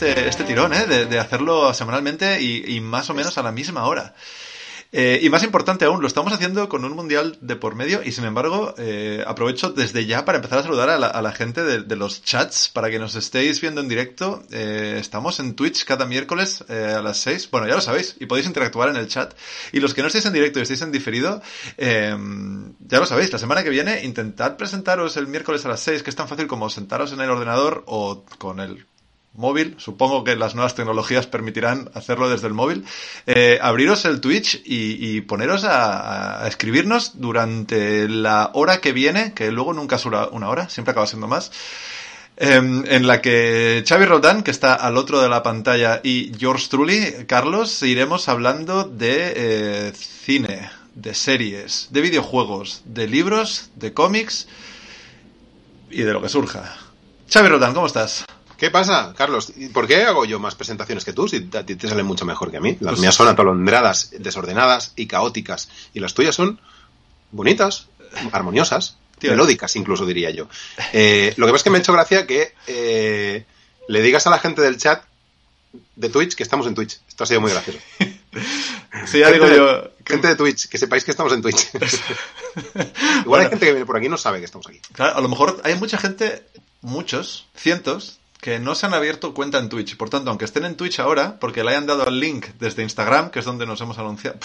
este, este tirón, ¿eh? De, hacerlo semanalmente y, más o menos a la misma hora. Eh, y más importante aún, lo estamos haciendo con un mundial de por medio y sin embargo eh, aprovecho desde ya para empezar a saludar a la, gente de, los chats para que nos estéis viendo en directo. Eh, estamos en Twitch cada miércoles a las 6. Bueno, ya lo sabéis y podéis interactuar en el chat. Y los que no estéis en directo y estéis en diferido, ya lo sabéis, la semana que viene intentad presentaros el miércoles a las 6, que es tan fácil como sentaros en el ordenador o con el móvil, supongo que las nuevas tecnologías permitirán hacerlo desde el móvil, eh, abriros el Twitch y, poneros a, escribirnos durante la hora que viene, que luego nunca es una, hora, siempre acaba siendo más, eh, en la que Xavi Roldán, que está al otro de la pantalla, y George Trulli, Carlos, iremos hablando de eh, cine, de series, de videojuegos, de libros, de cómics y de lo que surja. Xavi Roldán, ¿cómo estás? ¿Qué pasa, Carlos? ¿Por qué hago yo más presentaciones que tú si a ti te salen mucho mejor que a mí? Las pues mías son atolondradas, desordenadas y caóticas. Y las tuyas son bonitas, armoniosas, Tío, melódicas incluso diría yo. Eh, lo que pasa es que me ha hecho gracia que eh, le digas a la gente del chat de Twitch que estamos en Twitch. Esto ha sido muy gracioso. sí, ya gente digo yo. De, gente de Twitch, que sepáis que estamos en Twitch. Igual bueno, hay gente que viene por aquí y no sabe que estamos aquí. Claro, a lo mejor hay mucha gente, muchos, cientos, que no se han abierto cuenta en Twitch. Por tanto, aunque estén en Twitch ahora, porque le hayan dado el link desde Instagram, que es donde nos hemos anunciado,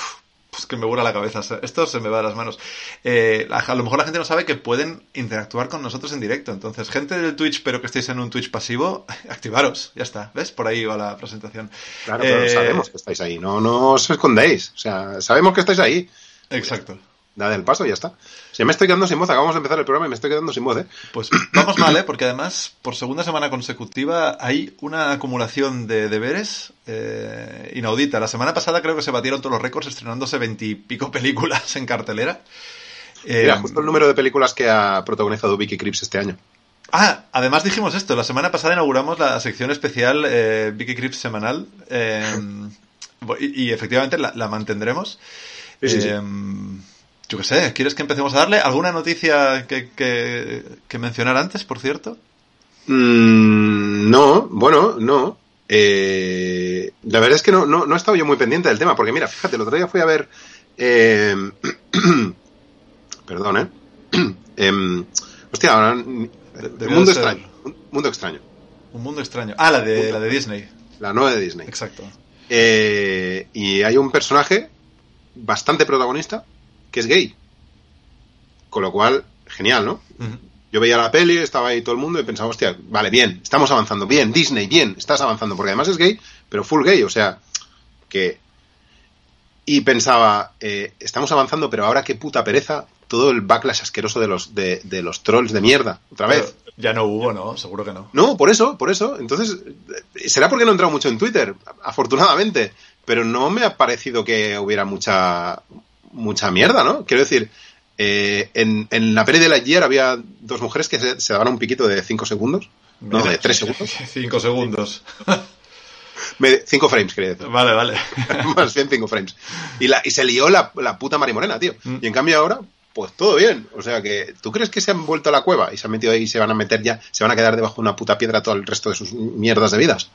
pues que me vuela la cabeza. Esto se me va de las manos. Eh, a, lo mejor la gente no sabe que pueden interactuar con nosotros en directo. Entonces, gente del Twitch, pero que estéis en un Twitch pasivo, activaros. Ya está. ¿Ves? Por ahí va la presentación. Claro, pero eh... sabemos que estáis ahí. No, no os escondéis. O sea, sabemos que estáis ahí. Exacto dad el paso y ya está. Si me estoy quedando sin voz, acabamos de empezar el programa y me estoy quedando sin voz, ¿eh? Pues vamos mal, ¿eh? Porque además, por segunda semana consecutiva, hay una acumulación de deberes eh, inaudita. La semana pasada creo que se batieron todos los récords estrenándose veintipico películas en cartelera. Eh, Mira, justo el número de películas que ha protagonizado Vicky Crips este año. Ah, además dijimos esto. La semana pasada inauguramos la sección especial eh, Vicky Crips semanal. Eh, y, y, efectivamente la, la mantendremos. Sí, sí, sí. Yo qué sé, ¿quieres que empecemos a darle alguna noticia que, que, que mencionar antes, por cierto? Mm, no, bueno, no. Eh, la verdad es que no, no, no he estado yo muy pendiente del tema, porque mira, fíjate, el otro día fui a ver... Eh, perdón, ¿eh? eh hostia, ahora... Un mundo ser... extraño. Un mundo extraño. Un mundo extraño. Ah, la de, la de Disney. La nueva de Disney. Exacto. Eh, y hay un personaje bastante protagonista que es gay. Con lo cual, genial, ¿no? Uh -huh. Yo veía la peli, estaba ahí todo el mundo y pensaba, hostia, vale, bien, estamos avanzando, bien, Disney, bien, estás avanzando, porque además es gay, pero full gay, o sea, que... Y pensaba, eh, estamos avanzando, pero ahora qué puta pereza todo el backlash asqueroso de los, de, de los trolls de mierda, otra vez. Pero ya no hubo, ¿no? Seguro que no. No, por eso, por eso. Entonces, será porque no he entrado mucho en Twitter, afortunadamente, pero no me ha parecido que hubiera mucha, mucha mierda, ¿no? Quiero decir, eh, en, en, la peli de Lightyear había dos mujeres que se, se daban un piquito de 5 segundos. No, de 3 segundos. 5 segundos. 5 frames, quería decir. Vale, vale. Más bien 5 frames. Y, la, y se lió la, la puta Marimorena, tío. Mm. Y en cambio ahora, pues todo bien. O sea que, ¿tú crees que se han vuelto a la cueva y se han metido ahí y se van a meter ya, se van a quedar debajo de una puta piedra todo el resto de sus mierdas de vidas?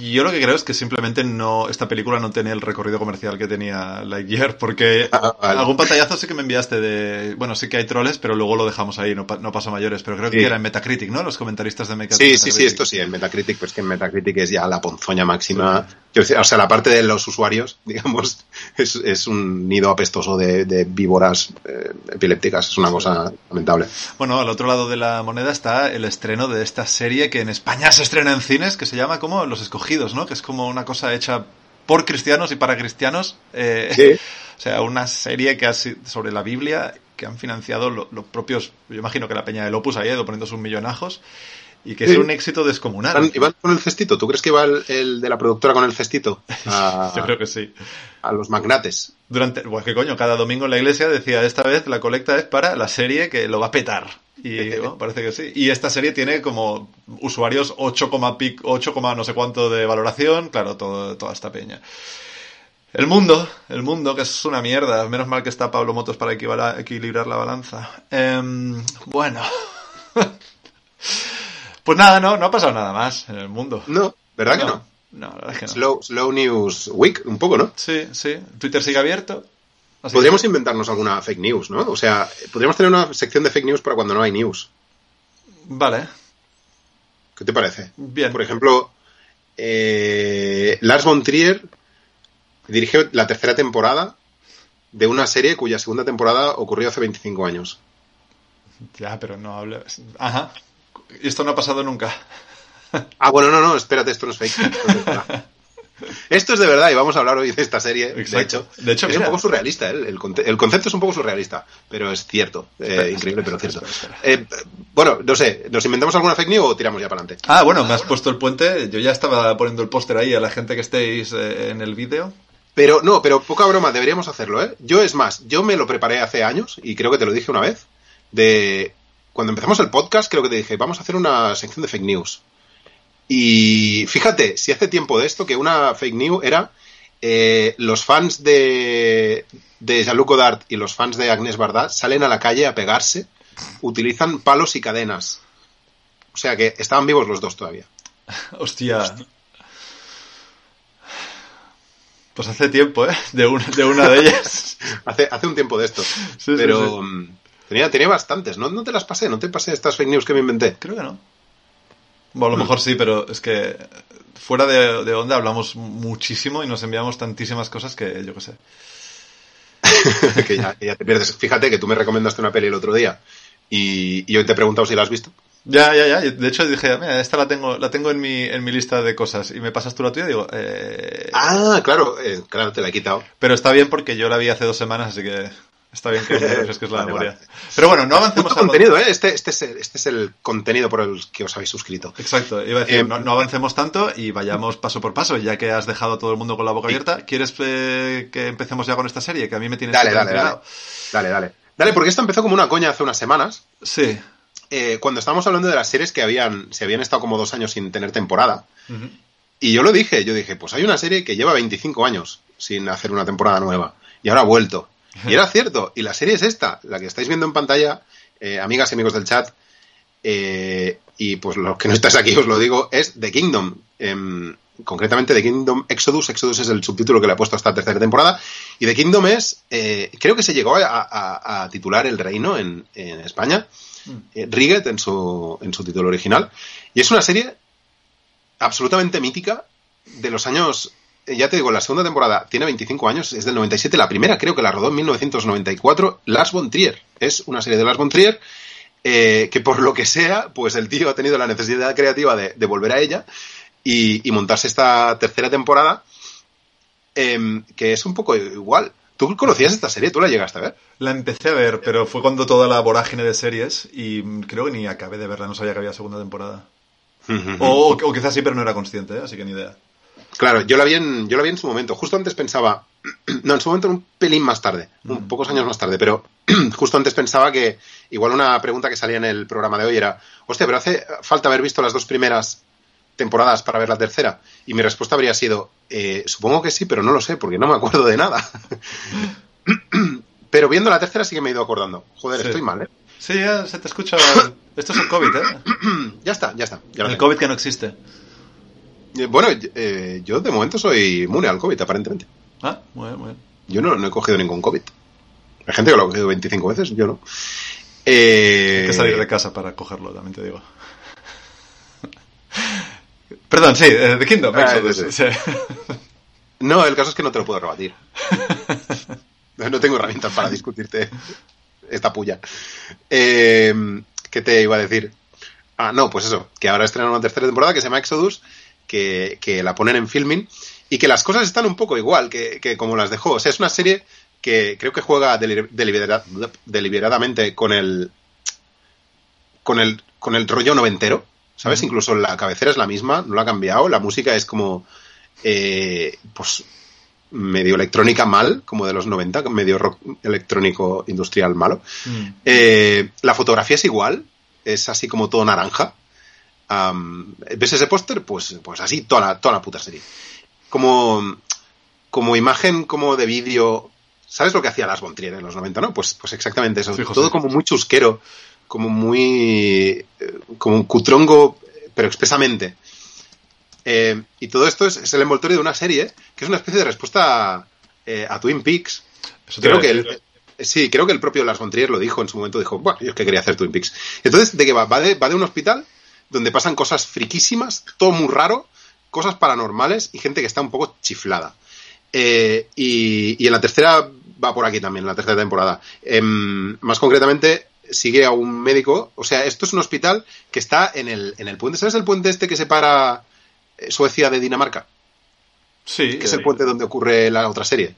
Yo lo que creo es que simplemente no esta película no tenía el recorrido comercial que tenía Lightyear, porque ah, vale. algún pantallazo sí que me enviaste de... Bueno, sí que hay troles, pero luego lo dejamos ahí, no, no pasa mayores, pero creo sí. que era en Metacritic, ¿no? Los comentaristas de Metacritic. Sí, sí, sí, esto sí, en Metacritic, pues que en Metacritic es ya la ponzoña máxima. Sí. O sea, la parte de los usuarios, digamos, es, es un nido apestoso de, de víboras eh, epilépticas, es una cosa lamentable. Bueno, al otro lado de la moneda está el estreno de esta serie que en España se estrena en cines, que se llama como Los escogidos, ¿no? Que es como una cosa hecha por cristianos y para cristianos. Eh, sí. O sea, una serie que ha sido sobre la Biblia que han financiado los lo propios, yo imagino que la peña del Opus ha ido poniendo sus millonajos y que sí. es un éxito descomunal. ¿Iban, ¿Iban, con el cestito? ¿Tú crees que iba el, el de la productora con el cestito? A, yo creo que sí. A los magnates. Durante, pues qué coño, cada domingo en la iglesia decía, esta vez la colecta es para la serie que lo va a petar. Y bueno, parece que sí. Y esta serie tiene como usuarios 8, 8, no sé cuánto de valoración. Claro, todo, toda esta peña. El mundo, el mundo, que es una mierda. Menos mal que está Pablo Motos para equilibrar la balanza. Eh, bueno. Pues nada, no, no ha pasado nada más en el mundo. No, ¿verdad que no? No, la verdad es que no. Slow, slow News Week, un poco, ¿no? Sí, sí. Twitter sigue abierto. Así Podríamos que- inventarnos alguna fake news, ¿no? O sea, podríamos tener una sección de fake news para cuando no hay news. Vale, ¿Qué te parece? bien. Por ejemplo, eh, Lars von Trier dirige la tercera temporada de una serie cuya segunda temporada ocurrió hace 25 años. Ya, pero no hables. Ajá. Y esto no ha pasado nunca. Ah, bueno, no, no, espérate, esto no es fake. Esto es de verdad. Esto es de verdad y vamos a hablar hoy de esta serie. Exacto. De hecho, De hecho, es mira. un poco surrealista. ¿eh? El, el concepto es un poco surrealista, pero es cierto. Eh, Espera, increíble, pero espera, cierto. Eh, bueno, no sé, ¿nos inventamos alguna fake news o tiramos ya para adelante? Ah, bueno, me has puesto el puente. Yo ya estaba poniendo el póster ahí a la gente que estéis eh, en el vídeo. Pero no, pero poca broma, deberíamos hacerlo, ¿eh? Yo es más, yo me lo preparé hace años y creo que te lo dije una vez. De cuando empezamos el podcast, creo que te dije, vamos a hacer una sección de fake news. Y fíjate, si hace tiempo de esto que una fake news era eh, los fans de, de Jean-Luc Godard y los fans de Agnès Varda salen a la calle a pegarse, utilizan palos y cadenas. O sea que estaban vivos los dos todavía. Hostia. Pues hace tiempo, ¿eh? De una de, una de ellas. Hace, hace un tiempo de esto. sí, pero sí. mm, Tenía, tenía bastantes. ¿No, no te las pasé, no te pasé estas fake news que me inventé. Creo que no. Bueno, a lo mejor sí, pero es que fuera de, de onda hablamos muchísimo y nos enviamos tantísimas cosas que yo qué sé. que, ya, que ya te pierdes. Fíjate que tú me recomendaste una peli el otro día y, y hoy te he preguntado si la has visto. Ya, ya, ya. De hecho dije, mira, esta la tengo, la tengo en mi, en mi lista de cosas y me pasas tú la tuya y digo, eh... Ah, claro, eh, claro, te la he quitado. Pero está bien porque yo la vi hace dos semanas, así que está bien que refresques la memoria. vale. Pero bueno, no avancemos contenido, ¿eh? Este, este, es el, este es el contenido por el que os habéis suscrito. Exacto, iba a decir, Eh, no, no avancemos tanto y vayamos paso por paso, ya que has dejado a todo el mundo con la boca Sí. abierta. ¿Quieres eh, que empecemos ya con esta serie? Que a mí me tiene Dale, dale, dale. Dale, dale. Dale, porque esto empezó como una coña hace unas semanas. Sí. eh, cuando estábamos hablando de las series que habían, se habían estado como dos años sin tener temporada. Ujú. Y yo lo dije, yo dije, pues hay una serie que lleva 25 años sin hacer una temporada nueva. Y ahora ha vuelto. Y era cierto. Y la serie es esta, la que estáis viendo en pantalla, eh, amigas y amigos del chat. eh, y pues los que no estáis aquí os lo digo, es The Kingdom. Em, concretamente The Kingdom Exodus. Exodus es el subtítulo que le ha puesto a esta tercera temporada. Y The Kingdom es, eh, creo que se llegó a, a- a titular El Reino en, en España. Eh, Riget en su, en su título original. Y es una serie absolutamente mítica de los años. Eh, Ya te digo, la segunda temporada tiene 25 años, es del 97. La primera creo que la rodó en 1994 Lars von Trier. Es una serie de Lars von Trier eh, que por lo que sea, pues el tío ha tenido la necesidad creativa de, de volver a ella y, y montarse esta tercera temporada em, que es un poco igual. ¿Tú conocías esta serie? ¿Tú la llegaste a ver? La empecé a ver, pero fue cuando toda la vorágine de series y creo que ni acabé de verla, no sabía que había segunda temporada. O quizás sí, pero no era consciente, ¿eh? así que ni idea. Claro, yo la vi en, yo la vi en su momento. Justo antes pensaba, no, en su momento un pelín más tarde, un pocos años más tarde, pero justo antes pensaba que igual una pregunta que salía en el programa de hoy era, hostia, pero hace falta haber visto las dos primeras temporadas para ver la tercera. Y mi respuesta habría sido, eh, supongo que sí, pero no lo sé, porque no me acuerdo de nada. pero viendo la tercera sí que me he ido acordando. Joder, Sí. estoy mal, ¿eh? Sí, ya se te escucha. Esto es el COVID, ¿eh? ya está, ya está. ya El. COVID que no existe. Eh, Bueno, eh, yo de momento soy inmune al COVID, aparentemente. Ah, muy bien, muy bien. Yo no, no he cogido ningún COVID. Hay gente que lo ha cogido 25 veces, yo no. Eh, Hay que salir de casa para cogerlo, también te digo. Perdón, sí, eh, The Kingdom. Ah, Exodus, sí, sí. No, el caso es que no te lo puedo rebatir. no tengo herramientas para discutirte esta puya. Eh, ¿Qué te iba a decir? Ah, no, pues eso, que ahora estrenan una tercera temporada que se llama Exodus, que, que la ponen en filming y que las cosas están un poco igual que, que como las dejó. O sea, es una serie que creo que juega deli- delibera- deliberadamente con el con el con el rollo noventero, ¿sabes? Incluso la cabecera es la misma, no la ha cambiado, la música es como eh, pues medio electrónica mal, como de los 90, medio rock electrónico industrial malo. Mm. Eh, la fotografía es igual, es así como todo naranja. ¿Ves ese póster? Pues, pues así toda la, toda la puta serie. Como, como imagen como de vídeo. ¿Sabes lo que hacía Las von Trier en los 90, no? Pues, pues exactamente eso. Todo como muy chusquero, como muy. eh, como un cutrongo pero expresamente. Eh, y todo esto es, el envoltorio de una serie que es una especie de respuesta a, Twin Peaks. creo que el, sí, creo que el propio Lars von Trier lo dijo en su momento, dijo, bueno, yo es que quería hacer Twin Peaks. Entonces, ¿de qué va? Va de, va de un hospital donde pasan cosas friquísimas, todo muy raro, cosas paranormales y gente que está un poco chiflada. Eh, y, en la tercera va por aquí también, en la tercera temporada. Em, más concretamente, sigue a un médico. O sea, esto es un hospital que está en el, en el puente. ¿Sabes el puente este que separa eh, Suecia de Dinamarca? Sí. Que es el puente donde ocurre la otra serie.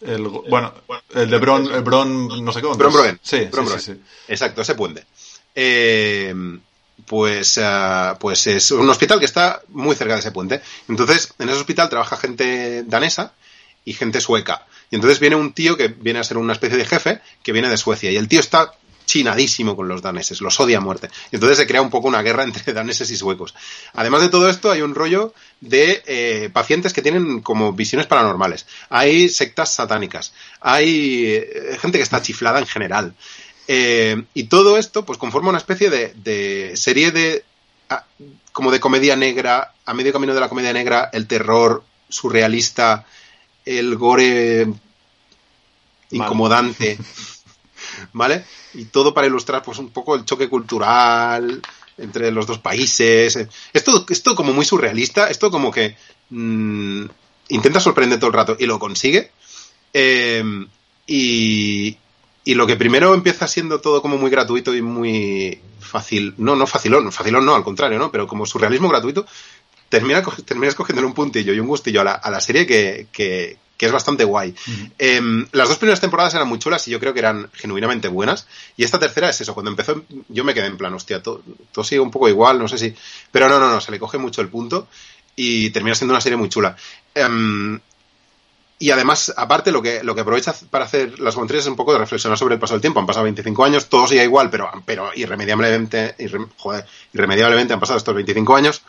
El, bueno, el de Bron, Bron no sé cómo. Bron Broen. Sí, sí, sí, Exacto, ese puente. Eh, pues, pues es un hospital que está muy cerca de ese puente. Entonces, en ese hospital trabaja gente danesa y gente sueca. Y entonces viene un tío que viene a ser una especie de jefe que viene de Suecia. Y el tío está chinadísimo con los daneses, los odia a muerte. Y entonces se crea un poco una guerra entre daneses y suecos. Además de todo esto, hay un rollo de eh, pacientes que tienen como visiones paranormales. Hay sectas satánicas. Hay eh, gente que está chiflada en general. Eh, y todo esto, pues conforma una especie de, serie de. como de comedia negra, a medio camino de la comedia negra, el terror surrealista, el gore incomodante, ¿vale? Y todo para ilustrar, pues, un poco el choque cultural entre los dos países. Esto, esto como muy surrealista, esto como que mm, intenta sorprender todo el rato y lo consigue. Eh, y, y lo que primero empieza siendo todo como muy gratuito y muy fácil, no, no facilón, facilón no, al contrario, ¿no? Pero como surrealismo gratuito, termina, terminas cogiéndole un puntillo y un gustillo a la, a la serie que, que, es bastante guay. Em, las dos primeras temporadas eran muy chulas y yo creo que eran genuinamente buenas. Y esta tercera es eso, cuando empezó yo me quedé en plan, hostia, todo, todo sigue un poco igual, no sé si... Pero no, no, no, se le coge mucho el punto y termina siendo una serie muy chula. Um, y además, aparte, lo que, lo que aprovecha para hacer las Montreal es un poco de reflexionar sobre el paso del tiempo. Han pasado 25 años, todo sigue igual, pero, pero irremediablemente, irremediablemente han pasado estos 25 años.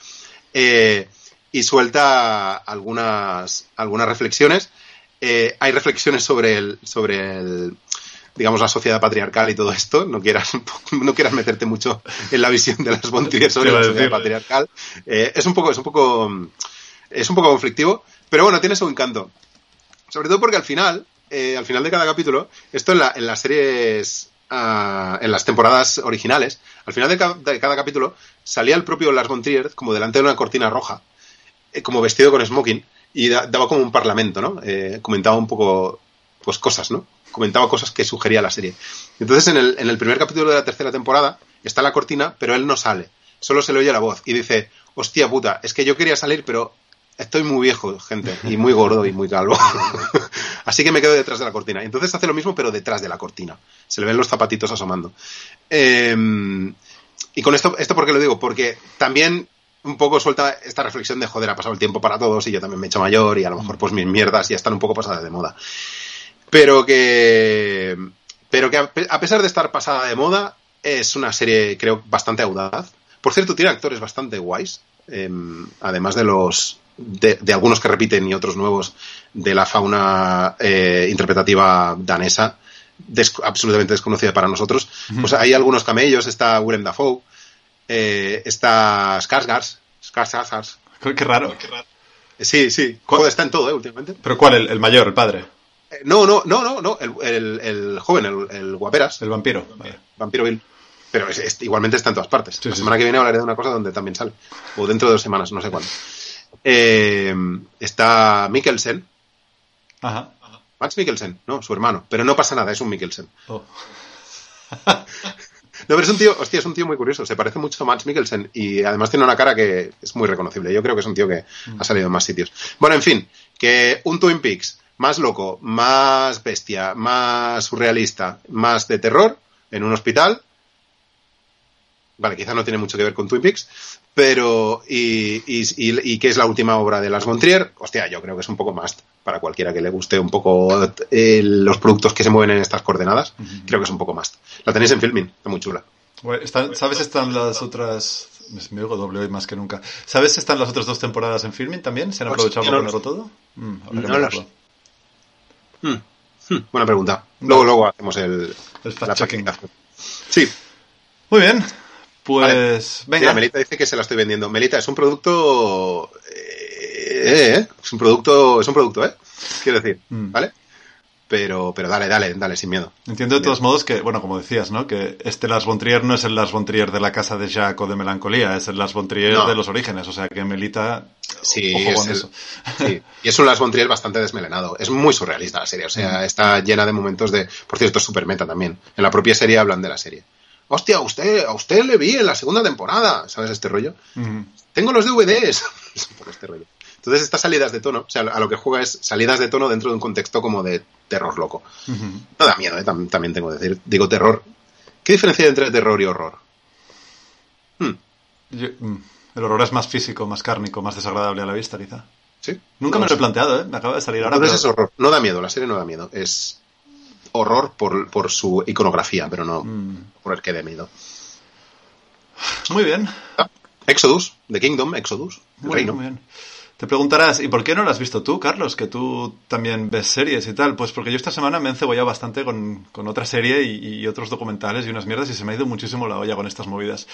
Eh, y suelta algunas, algunas reflexiones. Eh, hay reflexiones sobre el, sobre el, digamos, la sociedad patriarcal y todo esto. No quieras, no quieras meterte mucho en la visión de las Montreal sobre la sociedad patriarcal. Eh, es un poco, es un poco, es un poco conflictivo, pero bueno, tiene su encanto. Sobre todo porque al final, eh, al final de cada capítulo, esto en, la, en las series, ah, en las temporadas originales, al final de, cada capítulo salía el propio Lars von Trier como delante de una cortina roja, eh, como vestido con smoking, y daba como un parlamento, ¿no? Eh, comentaba un poco, pues cosas, ¿no? Comentaba cosas que sugería la serie. Entonces, en el, en el primer capítulo de la tercera temporada, está la cortina, pero él no sale. Solo se le oye la voz y dice, hostia puta, es que yo quería salir, pero estoy muy viejo, gente, y muy gordo y muy calvo. Así que me quedo detrás de la cortina. Entonces hace lo mismo, pero detrás de la cortina. Se le ven los zapatitos asomando. Em, y con esto, ¿esto por qué lo digo? Porque también un poco suelta esta reflexión de, joder, ha pasado el tiempo para todos y yo también me he hecho mayor y a lo mejor pues mis mierdas ya están un poco pasadas de moda. Pero que... Pero que a pesar de estar pasada de moda, es una serie, creo, bastante audaz. Por cierto, tiene actores bastante guays. Em, además de los de, algunos que repiten y otros nuevos de la fauna eh, interpretativa danesa, absolutamente desconocida para nosotros. Pues hay algunos camellos, está Willem Dafoe, eh, está Skarsgård, Qué raro. Sí, sí. Joder, está en todo, ¿eh? Últimamente. ¿Pero cuál? ¿El, mayor, el padre? Eh, no, no, no, no, no. El, el, joven, el, guaperas. El vampiro. Vampiro Bill. Pero igualmente está en todas partes. la semana que viene hablaré de una cosa donde también sale. O dentro de dos semanas, no sé cuándo. Eh, está Mikkelsen. Ajá. Max Mikkelsen, no, su hermano. Pero no pasa nada, es un Mikkelsen. Oh. no, pero es un tío, hostia, es un tío muy curioso. Se parece mucho a Max Mikkelsen y además tiene una cara que es muy reconocible. Yo creo que es un tío que ha salido en más sitios. Bueno, en fin, que un Twin Peaks más loco, más bestia, más surrealista, más de terror en un hospital. Vale, quizá no tiene mucho que ver con Twin Peaks, pero, y, y, que es la última obra de Las Montrier, hostia, yo creo que es un poco más para cualquiera que le guste un poco eh, los productos que se mueven en estas coordenadas, creo que es un poco más. La tenéis en filming, está muy chula. ¿Sabes están las otras me oigo doble hoy más que nunca. ¿Sabes si están las otras dos temporadas en filming también? ¿Se han pues aprovechado para ponerlo todo? Mm, no hmm, hmm, buena pregunta. Luego, luego hacemos el, el fact checking. Sí. Muy bien. Pues, venga. Melita dice que se la estoy vendiendo. Melita, es un producto... Eh, eh, es un producto, es un producto, ¿eh? Quiero decir, mm. ¿vale? Pero, pero dale, dale, dale, sin miedo. Entiendo de todos modos que, bueno, como decías, ¿no? Que este Lars von Trier no es el Lars von Trier de la casa de Jacques o de Melancolía, es el Lars von Trier de los orígenes, o sea que Melita... Sí, es eso. sí, y es un Lars von Trier bastante desmelenado. Es muy surrealista la serie, o sea, mm. está llena de momentos de... Por cierto, es super meta también. En la propia serie hablan de la serie. Hostia, a usted, a usted le vi en la segunda temporada, ¿sabes este rollo? Tengo los DVDs. este rollo. Entonces estas salidas de tono, o sea, a lo que juega es salidas de tono dentro de un contexto como de terror loco. No da miedo, ¿eh? también tengo que decir. Digo terror. ¿Qué diferencia hay entre terror y horror? Hmm. Mm, el horror es más físico, más cárnico, más desagradable a la vista, quizá. Sí. Nunca me lo he planteado, ¿eh? Me acaba de salir ahora. Entonces es horror. No da miedo, la serie no da miedo. Es horror por, su iconografía, pero no mm. por el que dé miedo. Muy bien. Ah, Exodus, The Kingdom, Exodus. muy bien. Te preguntarás, ¿y por qué no lo has visto tú, Carlos? Que tú también ves series y tal. Pues porque yo esta semana me he encebollado bastante con, otra serie y, otros documentales y unas mierdas y se me ha ido muchísimo la olla con estas movidas.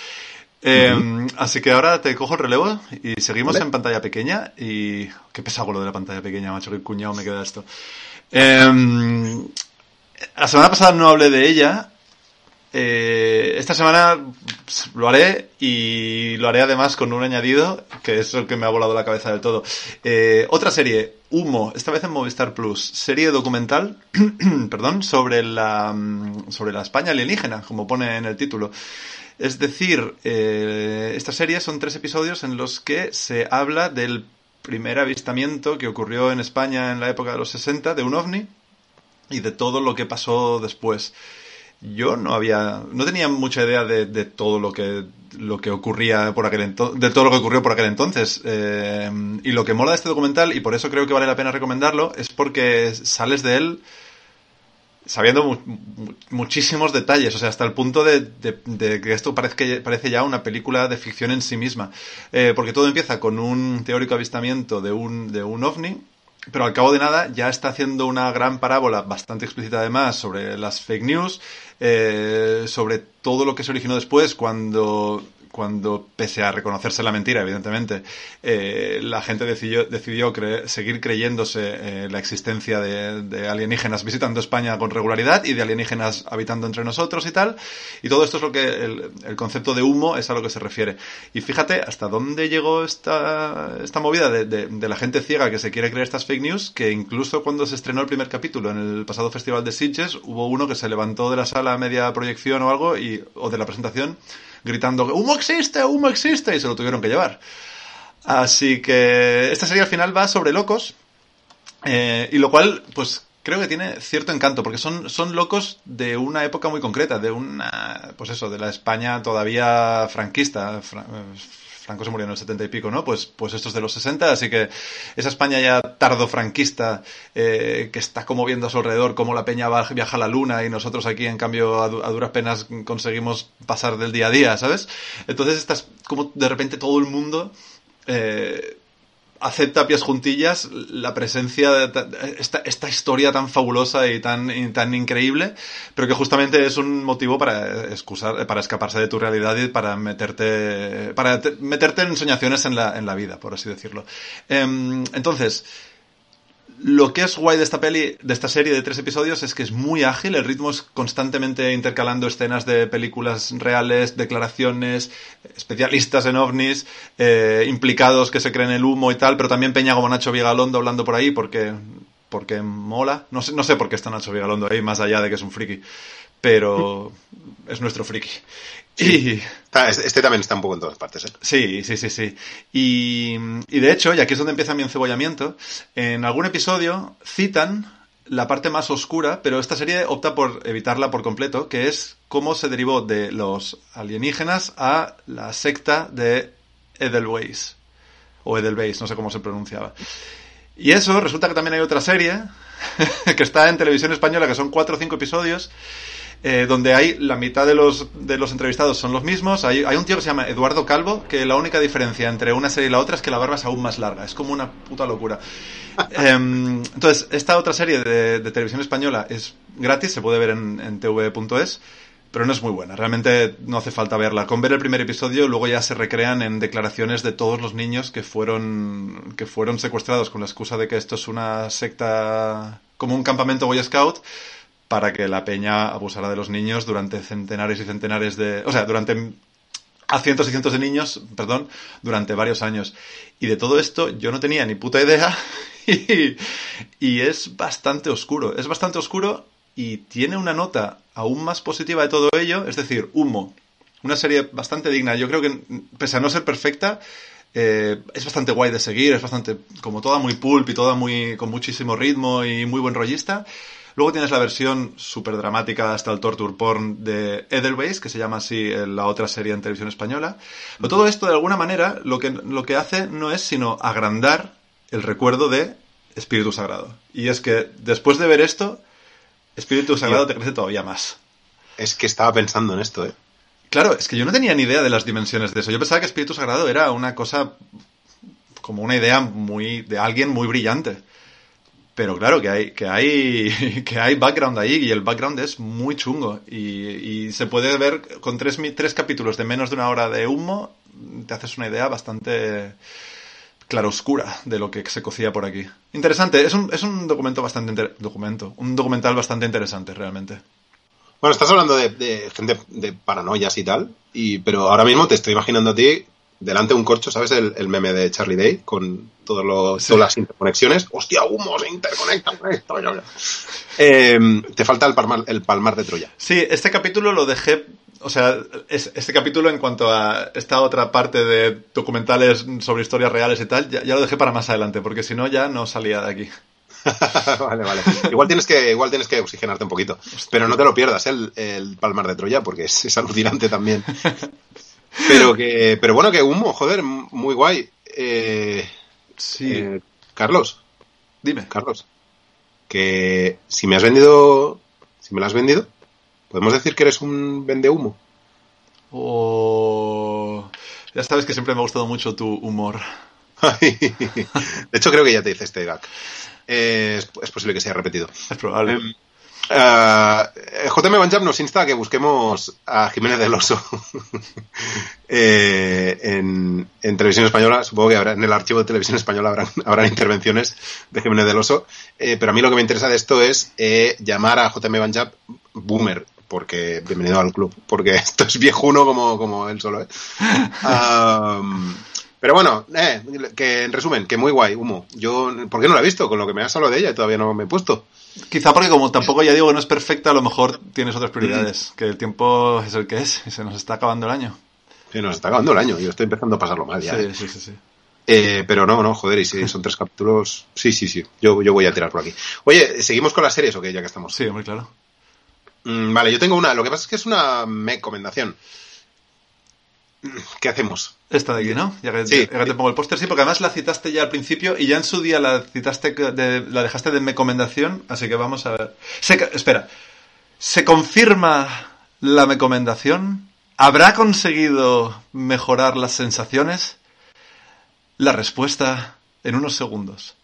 Em, así que ahora te cojo el relevo y seguimos en pantalla pequeña y... Qué pesado lo de la pantalla pequeña, macho, qué cuñado me queda esto. Em, la semana pasada no hablé de ella, eh, esta semana lo haré y lo haré además con un añadido que es el que me ha volado la cabeza del todo. Eh, otra serie, Humo, esta vez en Movistar Plus, serie documental, perdón, sobre la, mm, sobre la España alienígena, como pone en el título. Es decir, eh, esta serie son tres episodios en los que se habla del primer avistamiento que ocurrió en España en la época de los 60 de un ovni y de todo lo que pasó después yo no había, no tenía mucha idea de, de todo lo que, lo que ocurría por aquel entonces, de todo lo que ocurrió por aquel entonces. Eh, y lo que mola de este documental, y por eso creo que vale la pena recomendarlo, es porque sales de él sabiendo muchísimos detalles, o sea, hasta el punto de, de, que esto parece, parece ya una película de ficción en sí misma. Eh, porque todo empieza con un teórico avistamiento de un, de un ovni, pero al cabo de nada ya está haciendo una gran parábola, bastante explícita además, sobre las fake news, eh, sobre todo lo que se originó después cuando cuando, pese a reconocerse la mentira, evidentemente, eh, la gente decidió, decidió seguir creyéndose eh, la existencia de, alienígenas visitando España con regularidad y de alienígenas habitando entre nosotros y tal. Y todo esto es lo que el, concepto de humo es a lo que se refiere. Y fíjate hasta dónde llegó esta, esta movida de, de, la gente ciega que se quiere creer estas fake news, que incluso cuando se estrenó el primer capítulo en el pasado festival de Sitges, hubo uno que se levantó de la sala a media proyección o algo, y, o de la presentación, gritando humo existe, humo existe, y se lo tuvieron que llevar. Así que esta serie al final va sobre locos, eh, y lo cual, pues creo que tiene cierto encanto, porque son, son locos de una época muy concreta, de una, pues eso, de la España todavía franquista, Franco se murió en el 70 y pico, ¿no? Pues, pues esto es de los 60, así que esa España ya tardo franquista, eh, que está como viendo a su alrededor cómo la peña viaja a la luna y nosotros aquí, en cambio, a, duras penas conseguimos pasar del día a día, ¿sabes? Entonces estás como de repente todo el mundo... Eh, acepta a pies juntillas la presencia de esta, esta historia tan fabulosa y tan, tan increíble, pero que justamente es un motivo para excusar, para escaparse de tu realidad y para meterte, para meterte en soñaciones en la, en la vida, por así decirlo. Em, entonces, lo que es guay de esta peli, de esta serie de tres episodios, es que es muy ágil, el ritmo es constantemente intercalando escenas de películas reales, declaraciones, especialistas en ovnis, eh, implicados que se creen el humo y tal, pero también Peña como Nacho Vigalondo hablando por ahí porque, porque mola. No sé, no sé por qué está Nacho Vigalondo ahí, más allá de que es un friki, pero es nuestro friki. Y... Este también está un poco en todas partes, ¿eh? Sí, sí, sí, sí. Y, y de hecho, y aquí es donde empieza mi encebollamiento, en algún episodio citan la parte más oscura, pero esta serie opta por evitarla por completo, que es cómo se derivó de los alienígenas a la secta de Edelweiss. O Edelweiss, no sé cómo se pronunciaba. Y eso, resulta que también hay otra serie que está en televisión española, que son cuatro o cinco episodios, eh, donde hay la mitad de los, de los entrevistados son los mismos. Hay, hay, un tío que se llama Eduardo Calvo, que la única diferencia entre una serie y la otra es que la barba es aún más larga. Es como una puta locura. Em, entonces, esta otra serie de, televisión española es gratis, se puede ver en, en tv.es. pero no es muy buena. Realmente no hace falta verla. Con ver el primer episodio, luego ya se recrean en declaraciones de todos los niños que fueron, que fueron secuestrados con la excusa de que esto es una secta como un campamento Boy Scout para que la peña abusara de los niños durante centenares y centenares de... O sea, durante... a cientos y cientos de niños, perdón, durante varios años. Y de todo esto yo no tenía ni puta idea y, es bastante oscuro. Es bastante oscuro y tiene una nota aún más positiva de todo ello, es decir, Humo. Una serie bastante digna. Yo creo que, pese a no ser perfecta, eh, es bastante guay de seguir, es bastante, como toda muy pulp y toda muy, con muchísimo ritmo y muy buen rollista. Luego tienes la versión súper dramática hasta el torture porn de Edelweiss, que se llama así la otra serie en televisión española. Pero todo esto, de alguna manera, lo que, lo que hace no es sino agrandar el recuerdo de Espíritu Sagrado. Y es que después de ver esto, Espíritu Sagrado te crece todavía más. Es que estaba pensando en esto, ¿eh? Claro, es que yo no tenía ni idea de las dimensiones de eso. Yo pensaba que Espíritu Sagrado era una cosa como una idea muy de alguien muy brillante. Pero claro, que hay, que hay, que hay background ahí y el background es muy chungo. Y, y se puede ver con tres, tres capítulos de menos de una hora de humo, te haces una idea bastante claroscura de lo que se cocía por aquí. Interesante, es un, es un documento bastante documento, un documental bastante interesante realmente. Bueno, estás hablando de, gente de paranoias y tal, y, pero ahora mismo te estoy imaginando a ti delante de un corcho, ¿sabes? El, meme de Charlie Day con todos los, todas las interconexiones. ¡Hostia, humo! Se interconecta con esto. Eh, te falta el palmar, el palmar de Troya. Sí, este capítulo lo dejé o sea, este capítulo en cuanto a esta otra parte de documentales sobre historias reales y tal, ya, lo dejé para más adelante, porque si no ya no salía de aquí. vale, vale. Igual tienes que, igual tienes que oxigenarte un poquito. Pero no te lo pierdas, el, el Palmar de Troya, porque es, alucinante también. pero que, pero bueno, que humo, joder, muy guay. Eh, sí. Eh, Carlos. Dime. Carlos. Que si me has vendido, si me lo has vendido, ¿Podemos decir que eres un vendehumo? O... Ya sabes que siempre me ha gustado mucho tu humor. de hecho, creo que ya te hice este gag. es, posible que se haya repetido. Es probable. Eh, eh, JM Banjab nos insta a que busquemos a Jiménez del Oso eh, en, televisión española. Supongo que habrá, en el archivo de televisión española habrán, intervenciones de Jiménez del Oso. pero a mí lo que me interesa de esto es llamar a JM Banjab boomer porque bienvenido al club, porque esto es viejuno como, como él solo. ¿eh? pero bueno, eh, que en resumen, que muy guay, humo. Yo, ¿por qué no la he visto? Con lo que me has hablado de ella y todavía no me he puesto. Quizá porque como tampoco ya digo que no es perfecta, a lo mejor tienes otras prioridades, que el tiempo es el que es y se nos está acabando el año. Sí, nos está acabando el año, yo estoy empezando a pasarlo mal ya. Sí, ¿eh? sí, sí, sí. Eh, pero no, no, joder, y si son tres capítulos, sí, sí, sí, yo, yo voy a tirar por aquí. Oye, ¿seguimos con las series o qué? Ya que estamos. Sí, muy claro. Mm, vale, yo tengo una. Lo que pasa es que es una recomendación. ¿Qué hacemos? Esta de aquí, ¿no? Ya que, te pongo el póster, sí, porque además la citaste ya al principio y ya en su día la citaste, la dejaste de recomendación, así que vamos a ver. espera, ¿se confirma la recomendación? ¿Habrá conseguido mejorar las sensaciones? La respuesta en unos segundos.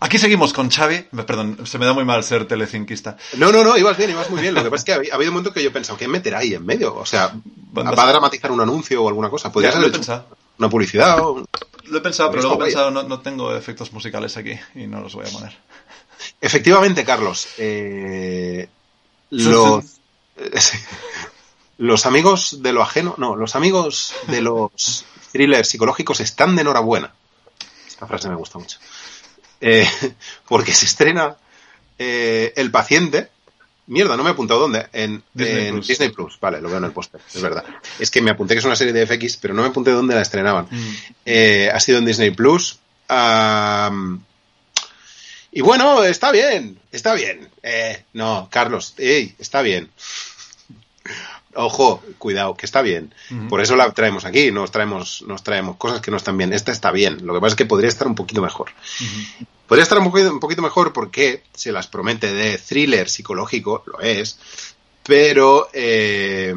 Aquí seguimos con Xavi. Perdón, se me da muy mal ser telecinquista. No, no, no, ibas bien, ibas muy bien. Lo que pasa es que ha habido un momento que yo he pensado, ¿qué meterá ahí en medio? O sea, ¿va a dramatizar un anuncio o alguna cosa? ¿Podría ser una publicidad? Lo he pensado, pero luego he pensado, no, tengo efectos musicales aquí y no los voy a poner. Efectivamente, Carlos. Eh, los, los amigos de lo ajeno, no, los amigos de los thrillers psicológicos están de enhorabuena. Esta frase me gusta mucho. Eh, porque se estrena eh, El paciente. Mierda, no me he apuntado dónde. En Disney, Plus. Vale, lo veo en el póster, es verdad. Es que me apunté que es una serie de FX, pero no me apunté dónde la estrenaban. Mm. Eh, ha sido en Disney Plus. y bueno, está bien, está bien. no, Carlos, está bien ojo, cuidado, que está bien. Por eso la traemos aquí, nos traemos, nos traemos cosas que no están bien. Esta está bien. Lo que pasa es que podría estar un poquito mejor. Podría estar un poquito, un poquito mejor porque se las promete de thriller psicológico, lo es, pero eh,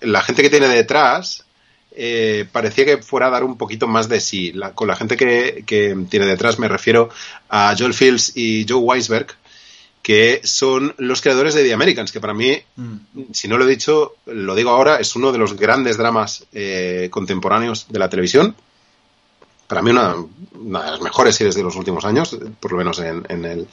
la gente que tiene detrás eh, parecía que fuera a dar un poquito más de sí. con la gente que, que, tiene detrás me refiero a Joel Fields y Joe Weisberg, que son los creadores de The Americans, que para mí, Mm. si no lo he dicho, lo digo ahora, es uno de los grandes dramas eh, contemporáneos de la televisión. Para mí una, una de las mejores series de los últimos años, por lo menos en, en el,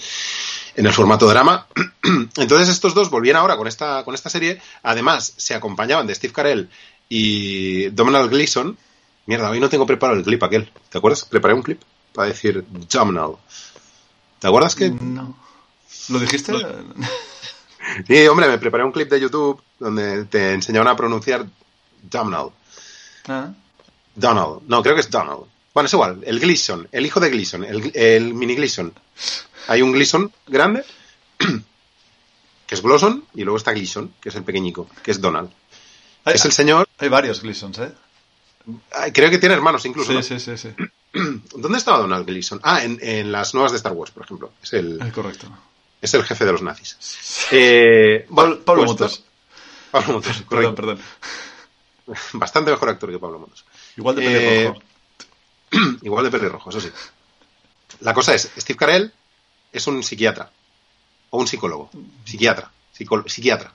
en el formato drama. Entonces estos dos volvían ahora con esta, con esta serie. Además, se acompañaban de Steve Carell y Domhnall Gleeson. Mierda, hoy no tengo preparado el clip aquel. ¿Te acuerdas? Preparé un clip para decir Domhnall. ¿Te acuerdas que No. ¿Lo dijiste? Sí, hombre, me preparé un clip de YouTube donde te enseñaban a pronunciar Donald. Ah. Donald. No, creo que es Donald. Bueno, es igual. El Gleason. El hijo de Gleason. El, el mini Gleason. Hay un Gleason grande, que es Glosson, y luego está Gleason, que es el pequeñico, que es Donald. Hay, Es el señor... hay varios Gleasons, ¿eh? Creo que tiene hermanos incluso. Sí, ¿no? sí, sí, sí. ¿Dónde estaba Donald Gleason? Ah, en, en las nuevas de Star Wars, por ejemplo. Es el, Es correcto. Es el jefe de los nazis. Eh, Pablo, Pablo Motos. Pablo Motos, Perdón, correcto. perdón. Bastante mejor actor que Pablo Motos. Igual de Eh, pelirrojo. Igual de pelirrojo, eso sí. La cosa es, Steve Carell es un psiquiatra. O un psicólogo. Psiquiatra. psiquiatra.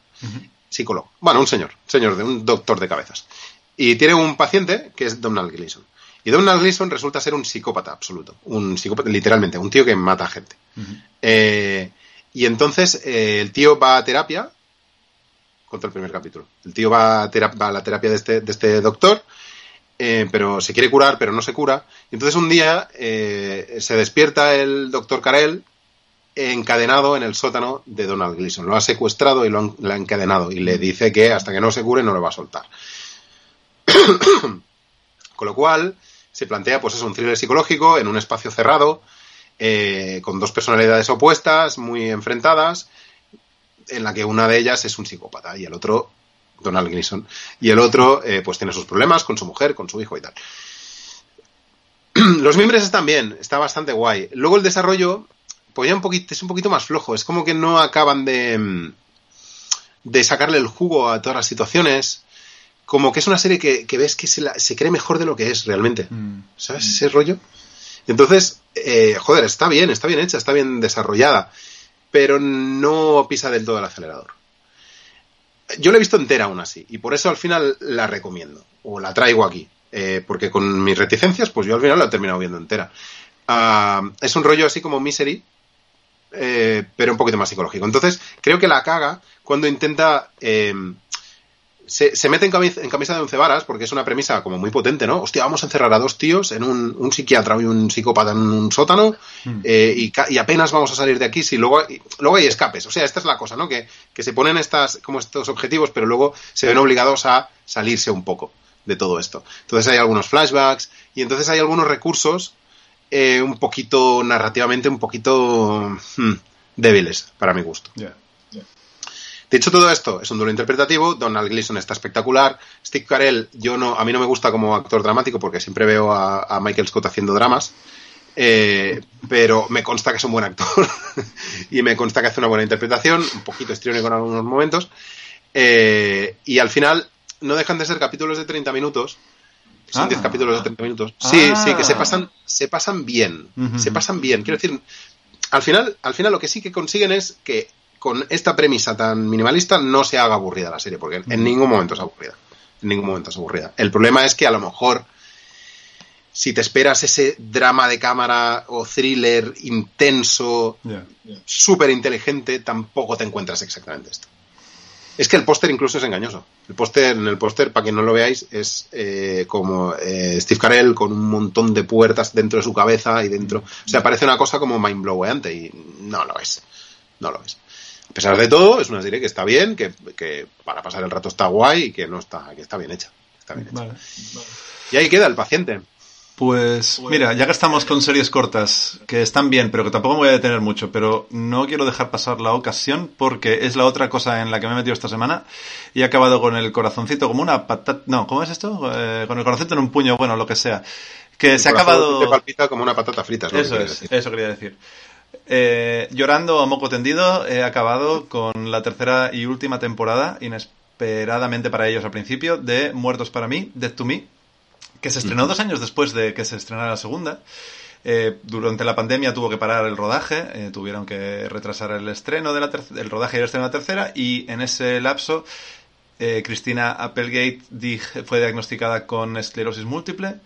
Psicólogo. Bueno, un señor. Señor de un doctor de cabezas. Y tiene un paciente que es Donald Gleason. Y Donald Gleason resulta ser un psicópata absoluto. Un psicópata, literalmente, un tío que mata gente. Eh, y entonces eh, el tío va a terapia contra el primer capítulo. El tío va a, a la terapia de este, de este doctor, eh, pero se quiere curar, pero no se cura. Y entonces un día eh, se despierta el doctor Carell encadenado en el sótano de Donald Gleason. Lo ha secuestrado y lo, han- lo ha encadenado. Y le dice que hasta que no se cure no lo va a soltar. Con lo cual se plantea pues es un thriller psicológico en un espacio cerrado eh, con dos personalidades opuestas, muy enfrentadas, en la que una de ellas es un psicópata y el otro, Donald Gleason, y el otro eh, pues tiene sus problemas con su mujer, con su hijo y tal. Los miembros están bien, está bastante guay. Luego el desarrollo, pues ya un poquito, es un poquito más flojo, es como que no acaban de, mm, de sacarle el jugo a todas las situaciones. Como que es una serie que, que ves que se, la- se cree mejor de lo que es realmente. Mm. ¿Sabes ese rollo? Entonces, eh, joder, está bien, está bien hecha, está bien desarrollada, pero no pisa del todo el acelerador. Yo la he visto entera aún así, y por eso al final la recomiendo, o la traigo aquí, eh, porque con mis reticencias, pues yo al final la he terminado viendo entera. Ah, es un rollo así como Misery, eh, pero un poquito más psicológico. Entonces, creo que la caga cuando intenta... se, se mete en camisa, en camisa de once varas porque es una premisa como muy potente, ¿no? Hostia, vamos a encerrar a dos tíos en un, un psiquiatra y un psicópata en un sótano Mm. eh, y, y apenas vamos a salir de aquí si luego hay, luego hay escapes. O sea, esta es la cosa, ¿no? Que, que se ponen estas, como estos objetivos, pero luego se ven obligados a salirse un poco de todo esto. Entonces hay algunos flashbacks y entonces hay algunos recursos eh, un poquito narrativamente, un poquito hmm, débiles para mi gusto. Dicho todo esto, es un duelo interpretativo. Donald Gleason está espectacular. Steve Carell, yo no, a mí no me gusta como actor dramático porque siempre veo a, a Michael Scott haciendo dramas. Eh, pero me consta que es un buen actor y me consta que hace una buena interpretación, un poquito histriónico en algunos momentos. Eh, y al final no dejan de ser capítulos de 30 minutos. Son Ah. 10 capítulos de 30 minutos. Sí, Ah. sí, que se pasan, se pasan bien. Se pasan bien. Quiero decir, al final, al final lo que sí que consiguen es que con esta premisa tan minimalista no se haga aburrida la serie, porque en ningún momento es aburrida. En ningún momento es aburrida. El problema es que a lo mejor si te esperas ese drama de cámara o thriller intenso, súper inteligente, tampoco te encuentras exactamente esto. Es que el póster incluso es engañoso. El póster, en el póster, para que no lo veáis, es eh, como eh, Steve Carell con un montón de puertas dentro de su cabeza y dentro. O sea, parece una cosa como mind blowante y no lo es. No lo es. A pesar de todo, es una serie que está bien, que, que para pasar el rato está guay y que no está, que está bien hecha. Está bien hecha. Vale. Y ahí queda el paciente. Pues mira, ya que estamos con series cortas, que están bien, pero que tampoco me voy a detener mucho, pero no quiero dejar pasar la ocasión porque es la otra cosa en la que me he metido esta semana y he acabado con el corazoncito como una patata... No, ¿cómo es esto? Eh, con el corazoncito en un puño, bueno, lo que sea. Que se ha acabado... Te palpita como una patata frita. es que Eso quiero es, decir. eso quería decir. Eh, llorando a moco tendido, he acabado con la tercera y última temporada, inesperadamente para ellos al principio, de Muertos para mí, Death to Me, que se estrenó dos años después de que se estrenara la segunda. Eh, durante la pandemia tuvo que parar el rodaje, eh, tuvieron que retrasar el estreno de la el rodaje y el estreno de la tercera, y en ese lapso eh, Cristina Applegate fue diagnosticada con esclerosis múltiple,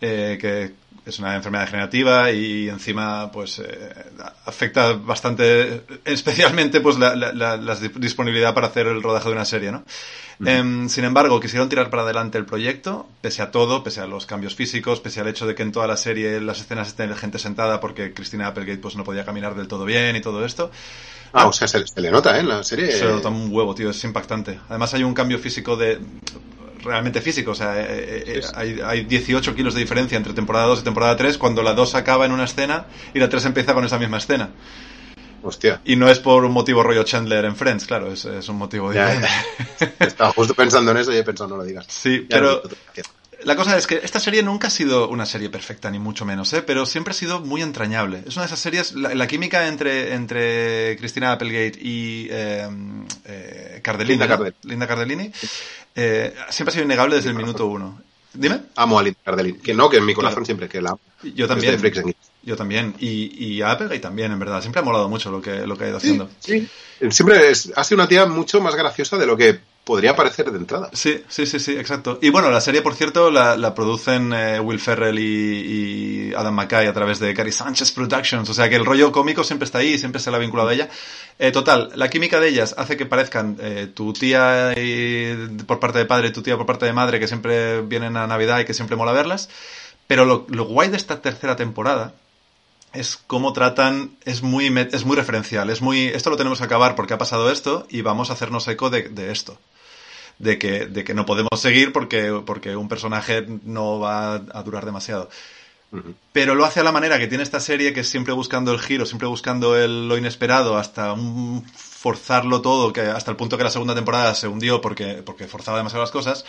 que es una enfermedad degenerativa y encima pues afecta bastante especialmente pues la, la, disponibilidad para hacer el rodaje de una serie no Em, sin embargo, quisieron tirar para adelante el proyecto, pese a todo, pese a los cambios físicos, pese al hecho de que en toda la serie las escenas estén gente sentada porque Christina Applegate pues no podía caminar del todo bien y todo esto. Ah, o sea, se, le nota, ¿eh? En la serie. Se le nota un huevo, tío, es impactante. Además hay un cambio físico de realmente físico. O sea, eh, eh, hay, hay, 18 kilos de diferencia entre temporada 2 y temporada 3 cuando la 2 acaba en una escena y la 3 empieza con esa misma escena. Hostia. Y no es por un motivo rollo Chandler en Friends, claro, es, un motivo diferente. Estaba justo pensando en eso y he pensado, no lo digas. Sí, pero la cosa es que esta serie nunca ha sido una serie perfecta, ni mucho menos, ¿eh? pero siempre ha sido muy entrañable. Es una de esas series, la, química entre, entre Cristina Applegate y em, eh, Cardellini, Linda, Cardellini, eh, siempre ha sido innegable desde el minuto uno. Dime. Amo a Linda Cardellini. Que no, que en mi corazón siempre que la Yo también. Yo también. Y, y a Apple también, en verdad. Siempre ha molado mucho lo que, lo que ha ido haciendo. Sí, Siempre es, ha sido una tía mucho más graciosa de lo que podría parecer de entrada. Sí, sí, sí, sí, exacto. Y bueno, la serie, por cierto, la, producen eh, Will Ferrell y, Adam McKay a través de Cary Sanchez Productions. O sea que el rollo cómico siempre está ahí, siempre se la ha vinculado a ella. Eh, total, la química de ellas hace que parezcan eh, tu tía por parte de padre tu tía por parte de madre, que siempre vienen a Navidad y que siempre mola verlas. Pero lo, lo guay de esta tercera temporada es cómo tratan, es muy, es muy referencial, es muy, esto lo tenemos que acabar porque ha pasado esto y vamos a hacernos eco de, esto. De que, de que no podemos seguir porque, porque un personaje no va a durar demasiado. Pero lo hace a la manera que tiene esta serie, que es siempre buscando el giro, siempre buscando el, lo inesperado, hasta forzarlo todo, que hasta el punto que la segunda temporada se hundió porque, porque forzaba demasiado las cosas.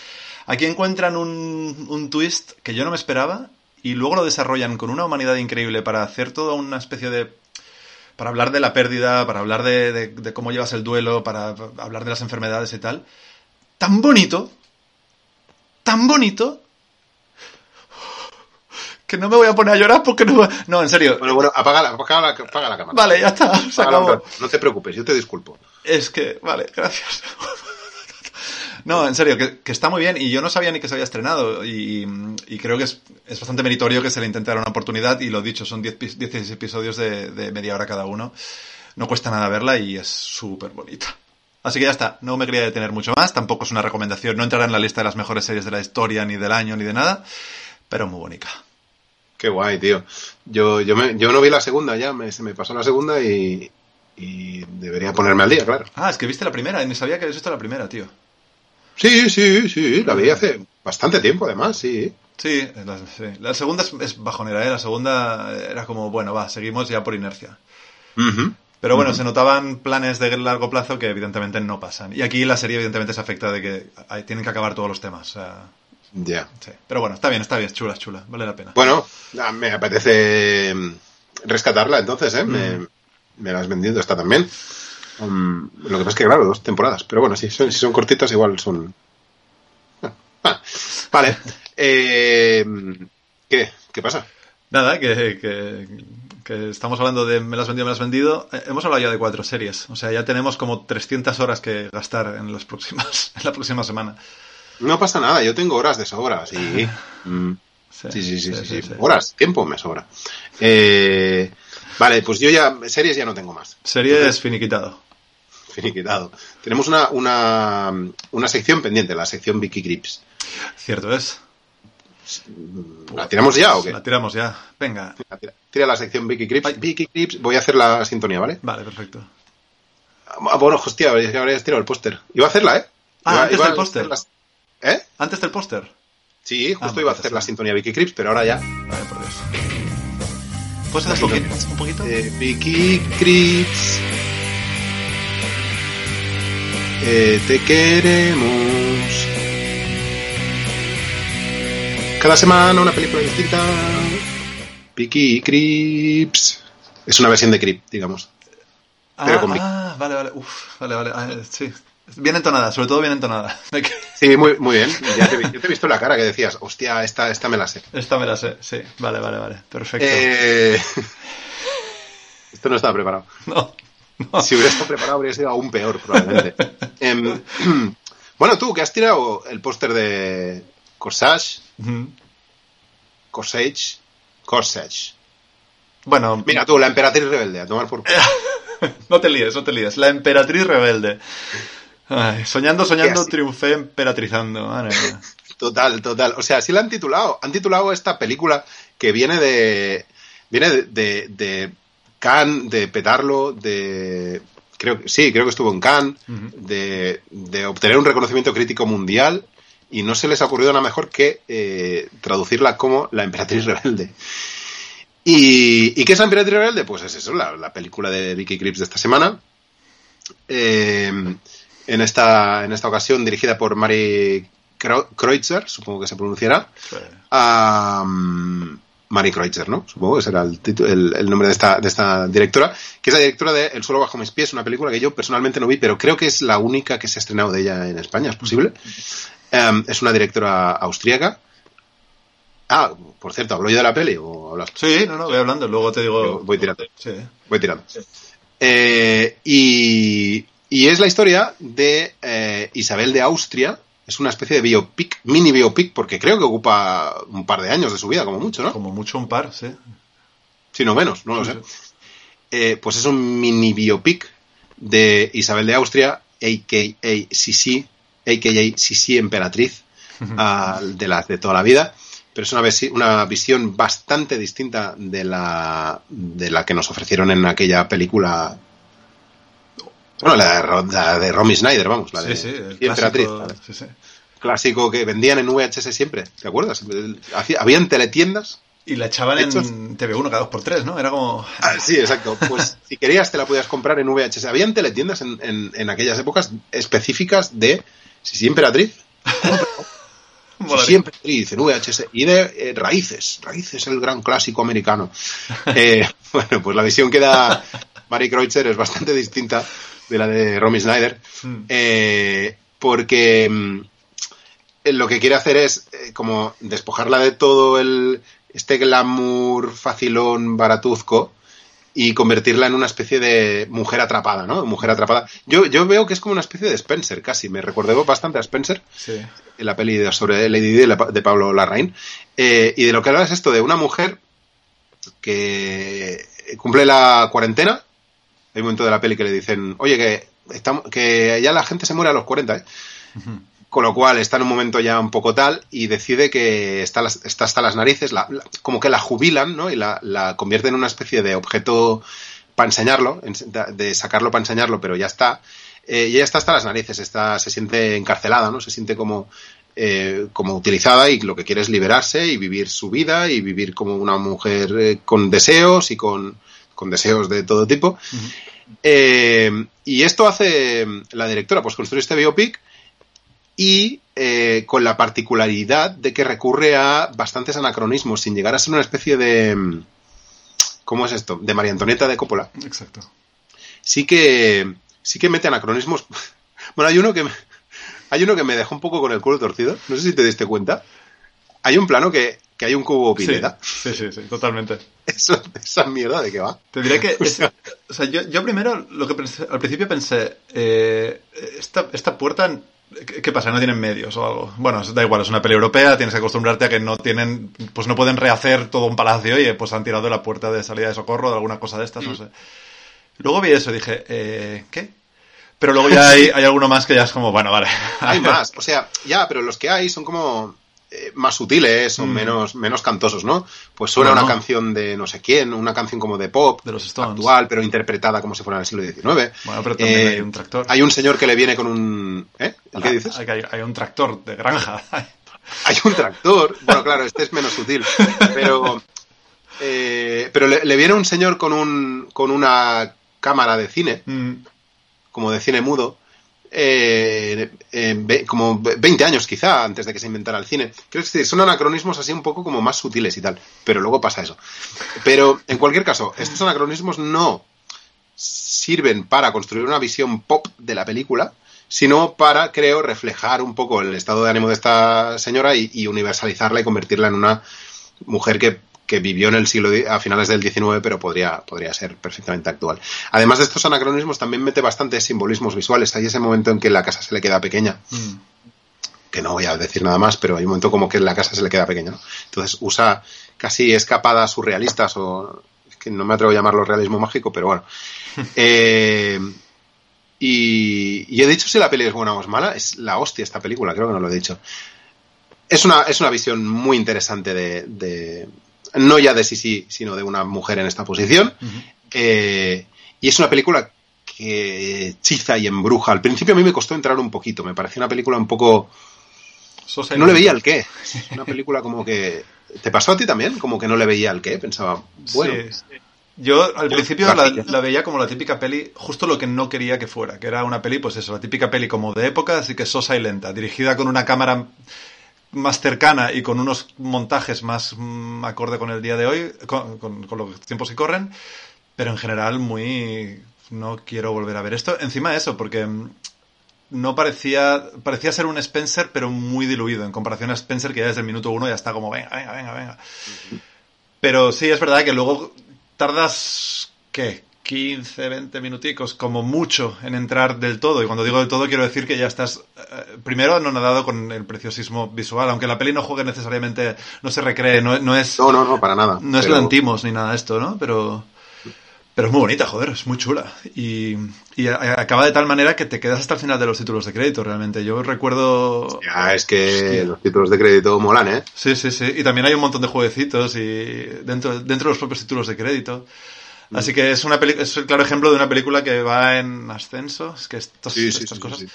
Aquí encuentran un, un twist que yo no me esperaba y luego lo desarrollan con una humanidad increíble para hacer toda una especie de para hablar de la pérdida, para hablar de, cómo llevas el duelo, para hablar de las enfermedades y tal. Tan bonito, tan bonito, que no me voy a poner a llorar porque no... No, en serio. Bueno, bueno, apaga la, apaga la, apaga la cámara. Vale, ya está, se acabó. No te preocupes, yo te disculpo. Es que, vale, gracias. No, en serio, que, está muy bien y yo no sabía ni que se había estrenado y, creo que es, bastante meritorio que se le intente dar una oportunidad y lo dicho, son 10, 16 episodios de, media hora cada uno. No cuesta nada verla y es súper bonita. Así que ya está, no me quería detener mucho más, tampoco es una recomendación, no entrará en la lista de las mejores series de la historia, ni del año, ni de nada, pero muy bonita. Qué guay, tío. Yo, yo, me, yo no vi la segunda ya, me, se me pasó la segunda y, y debería ponerme al día, claro. Ah, es que viste la primera, ni sabía que habías visto la primera, tío. Sí, sí, sí, la vi hace bastante tiempo además, sí. Sí, la, segunda es, bajonera, ¿eh? La segunda era como, bueno, va, seguimos ya por inercia. Pero bueno, se notaban planes de largo plazo que evidentemente no pasan. Y aquí la serie evidentemente se afecta de que tienen que acabar todos los temas. ya. Sí. Pero bueno, está bien, está bien, chula, chula, vale la pena. Bueno, me apetece mm, rescatarla entonces, ¿eh? Me, me la has vendido esta también. Um, lo que pasa es que, claro, dos temporadas. Pero bueno, si son, si son cortitas, igual son. Ah, vale. Eh, ¿Qué? ¿Qué pasa? Nada, que, que, estamos hablando de me las vendido, me las vendido. Eh, hemos hablado ya de cuatro series. O sea, ya tenemos como 300 horas que gastar en, las próximas, en la próxima semana. No pasa nada, yo tengo horas de sobra, sí. Mm. sí, sí, sí, sí, Horas, tiempo me sobra. Eh, vale, pues yo ya, series ya no tengo más. Series finiquitado finiquitado. Tenemos una, una, una sección pendiente, la sección Vicky Grips. Cierto es. ¿La tiramos ya o qué? La tiramos ya. Venga. Tira, la sección Vicky Grips. Vicky Grips, voy a hacer la sintonía, ¿vale? Vale, perfecto. Ah, bueno, hostia, habrías tirado el póster. Iba a hacerla, ¿eh? Ah, antes del póster. ¿Eh? Antes del póster. Sí, justo ah, iba a hacer la sintonía Vicky Grips, pero ahora ya. Vale, por Dios. ¿Puedes hacer un poquito? ¿Un poquito? Eh, Vicky Grips. Eh, te queremos. Cada semana una película distinta. Piki Crips. Es una versión de Crip, digamos. Ah, ah vale, vale. Uf, vale, vale. Ah, sí. Bien entonada, sobre todo bien entonada. Sí, muy, muy bien. Ya te, yo te he visto la cara que decías, hostia, esta, esta me la sé. Esta me la sé, sí. Vale, vale, vale. Perfecto. Eh... Esto no estaba preparado. No. Si hubiera estado preparado habría sido aún peor, probablemente. eh, bueno, tú, que has tirado el póster de Corsage. Uh -huh. Corsage. Corsage. Bueno. Mira tú, la emperatriz rebelde, a tomar por No te líes, no te líes. La emperatriz rebelde. Ay, soñando, soñando, triunfé emperatrizando. Madre mía. Total, total. O sea, así la han titulado. Han titulado esta película que viene de. Viene de, de, de Cannes, de petarlo, de. Creo que sí, creo que estuvo en Cannes, uh -huh. de, de, obtener un reconocimiento crítico mundial y no se les ha ocurrido nada mejor que eh, traducirla como La Emperatriz Rebelde. ¿Y, ¿Y, qué es La Emperatriz Rebelde? Pues es eso, la, la película de Vicky Krieps de esta semana. Eh, en, esta, en esta ocasión dirigida por Mari Kreutzer, supongo que se pronunciará. Sí. Um, Mari Kreutzer, ¿no? Supongo que será el, el, el, nombre de esta, de esta directora, que es la directora de El suelo bajo mis pies, una película que yo personalmente no vi, pero creo que es la única que se ha estrenado de ella en España, ¿es posible? Um, es una directora austríaca. Ah, por cierto, ¿hablo yo de la peli o hablas? Sí, no, no, voy hablando, luego te digo... Voy tirando. Sí. Voy tirando. Sí. Eh, y, y, es la historia de eh, Isabel de Austria, es una especie de biopic, mini biopic, porque creo que ocupa un par de años de su vida, como mucho, ¿no? Como mucho un par, sí. Si no menos, no lo sé. Eh, pues es un mini biopic de Isabel de Austria, a.k.a. Sisi, a.k.a. Sisi Emperatriz, uh, de las de toda la vida. Pero es una, una visión bastante distinta de la, de la que nos ofrecieron en aquella película bueno, la de, la de Romy Snyder, vamos, la de sí, sí, el Emperatriz. Clásico, sí, sí. clásico que vendían en VHS siempre, ¿te acuerdas? Habían teletiendas. Y la echaban hechos... en TV1 cada dos por tres, ¿no? Era como... Ah, sí, exacto. Pues si querías te la podías comprar en VHS. Habían teletiendas en, en, en aquellas épocas específicas de si sí, Emperatriz. siempre en VHS y de eh, Raíces, Raíces el gran clásico americano. Eh, bueno, pues la visión que da Mary Kreutzer es bastante distinta de la de Romy Snyder, mm. eh, porque mm, lo que quiere hacer es eh, como despojarla de todo el este glamour facilón baratuzco y convertirla en una especie de mujer atrapada, ¿no? Mujer atrapada. Yo, yo veo que es como una especie de Spencer, casi. Me recordó bastante a Spencer. Sí. En la peli sobre Lady Di de Pablo Larraín. Eh, y de lo que habla es esto de una mujer que cumple la cuarentena hay un momento de la peli que le dicen, oye, que, estamos, que ya la gente se muere a los 40, ¿eh? Uh -huh. Con lo cual está en un momento ya un poco tal y decide que está, está hasta las narices, la, la, como que la jubilan, ¿no? Y la, la convierte en una especie de objeto para enseñarlo, de sacarlo para enseñarlo, pero ya está. Eh, y ella está hasta las narices, está, se siente encarcelada, ¿no? Se siente como, eh, como utilizada y lo que quiere es liberarse y vivir su vida y vivir como una mujer eh, con deseos y con, con deseos de todo tipo. Uh -huh. eh, y esto hace la directora, pues construir este biopic y eh, con la particularidad de que recurre a bastantes anacronismos sin llegar a ser una especie de... ¿Cómo es esto? De María Antonieta de Coppola. Exacto. Sí que, sí que mete anacronismos. Bueno, hay uno que me, hay uno que me dejó un poco con el culo torcido. No sé si te diste cuenta. Hay un plano que, que hay un cubo pineta. Sí, sí, sí, sí totalmente. Eso, esa mierda de qué va. Te diré que. Es, o sea, yo, yo, primero, lo que pensé, al principio pensé, eh, esta, esta puerta. ¿Qué pasa? ¿No tienen medios o algo? Bueno, da igual, es una peli europea, tienes que acostumbrarte a que no tienen, pues no pueden rehacer todo un palacio y pues han tirado la puerta de salida de socorro de alguna cosa de estas, mm. no sé. Luego vi eso y dije, eh, ¿qué? Pero luego ya hay, hay alguno más que ya es como, bueno, vale. Hay más, o sea, ya, pero los que hay son como eh, más sutiles o mm. menos, menos cantosos, ¿no? Pues suena una no. canción de no sé quién, una canción como de pop, de los Stones. actual, pero interpretada como si fuera en el siglo XIX. Bueno, pero también eh, hay un tractor. Hay un señor que le viene con un... ¿Eh? ¿El qué dices? Hay, hay, hay, un tractor de granja. hay un tractor. Bueno, claro, este es menos sutil. Pero... Eh, pero le, le, viene un señor con un con una cámara de cine, mm. como de cine mudo, eh, como 20 años quizá antes de que se inventara el cine. Quiero decir, son anacronismos así un poco como más sutiles y tal, pero luego pasa eso. Pero en cualquier caso, estos anacronismos no sirven para construir una visión pop de la película, sino para, creo, reflejar un poco el estado de ánimo de esta señora y, universalizarla y convertirla en una mujer que, vivió en el siglo a finales del XIX, pero podría, podría ser perfectamente actual. Además de estos anacronismos, también mete bastantes simbolismos visuales. Hay ese momento en que la casa se le queda pequeña. Mm. Que no voy a decir nada más, pero hay un momento como que la casa se le queda pequeña. Entonces usa casi escapadas surrealistas o es que no me atrevo a llamarlo realismo mágico, pero bueno. Eh, y, he dicho si la peli es buena o es mala, es la hostia esta película, creo que no lo he dicho. Es una, es una visión muy interesante de, no ya de sí sino de una mujer en esta posición. Eh, y es una película que hechiza y embruja. Al principio a mí me costó entrar un poquito, me pareció una película un poco... No le veía el qué. Una película como que... ¿Te pasó a ti también? Como que no le veía el qué. Pensaba, bueno... Yo al principio la, veía como la típica peli, justo lo que no quería que fuera, que era una peli, pues eso, la típica peli como de época, así que sosa y lenta, dirigida con una cámara más cercana y con unos montajes más mm, acorde con el día de hoy, con, los tiempos que corren, pero en general muy... no quiero volver a ver esto. Encima de eso, porque mm, no parecía parecía ser un Spencer, pero muy diluido en comparación a Spencer que ya desde el minuto uno ya está como venga, venga, venga, venga. Pero sí, es verdad que luego tardas, ¿qué? 15, 20 minuticos, como mucho, en entrar del todo. Y cuando digo del todo, quiero decir que ya estás, eh, primero, no nadado con el preciosismo visual, aunque la peli no juegue necesariamente, no se recree, no, no es... No, no, no, para nada. No es lantimos ni nada de esto, ¿no? Pero... Pero es muy bonita, joder, es muy chula. Y, y, acaba de tal manera que te quedas hasta el final de los títulos de crédito, realmente. Yo recuerdo... Ya, es que los títulos de crédito molan, ¿eh? Sí, sí, sí. Y también hay un montón de jueguecitos y dentro, dentro de los propios títulos de crédito. Así que es una es el claro ejemplo de una película que va en ascenso. Es que estas cosas...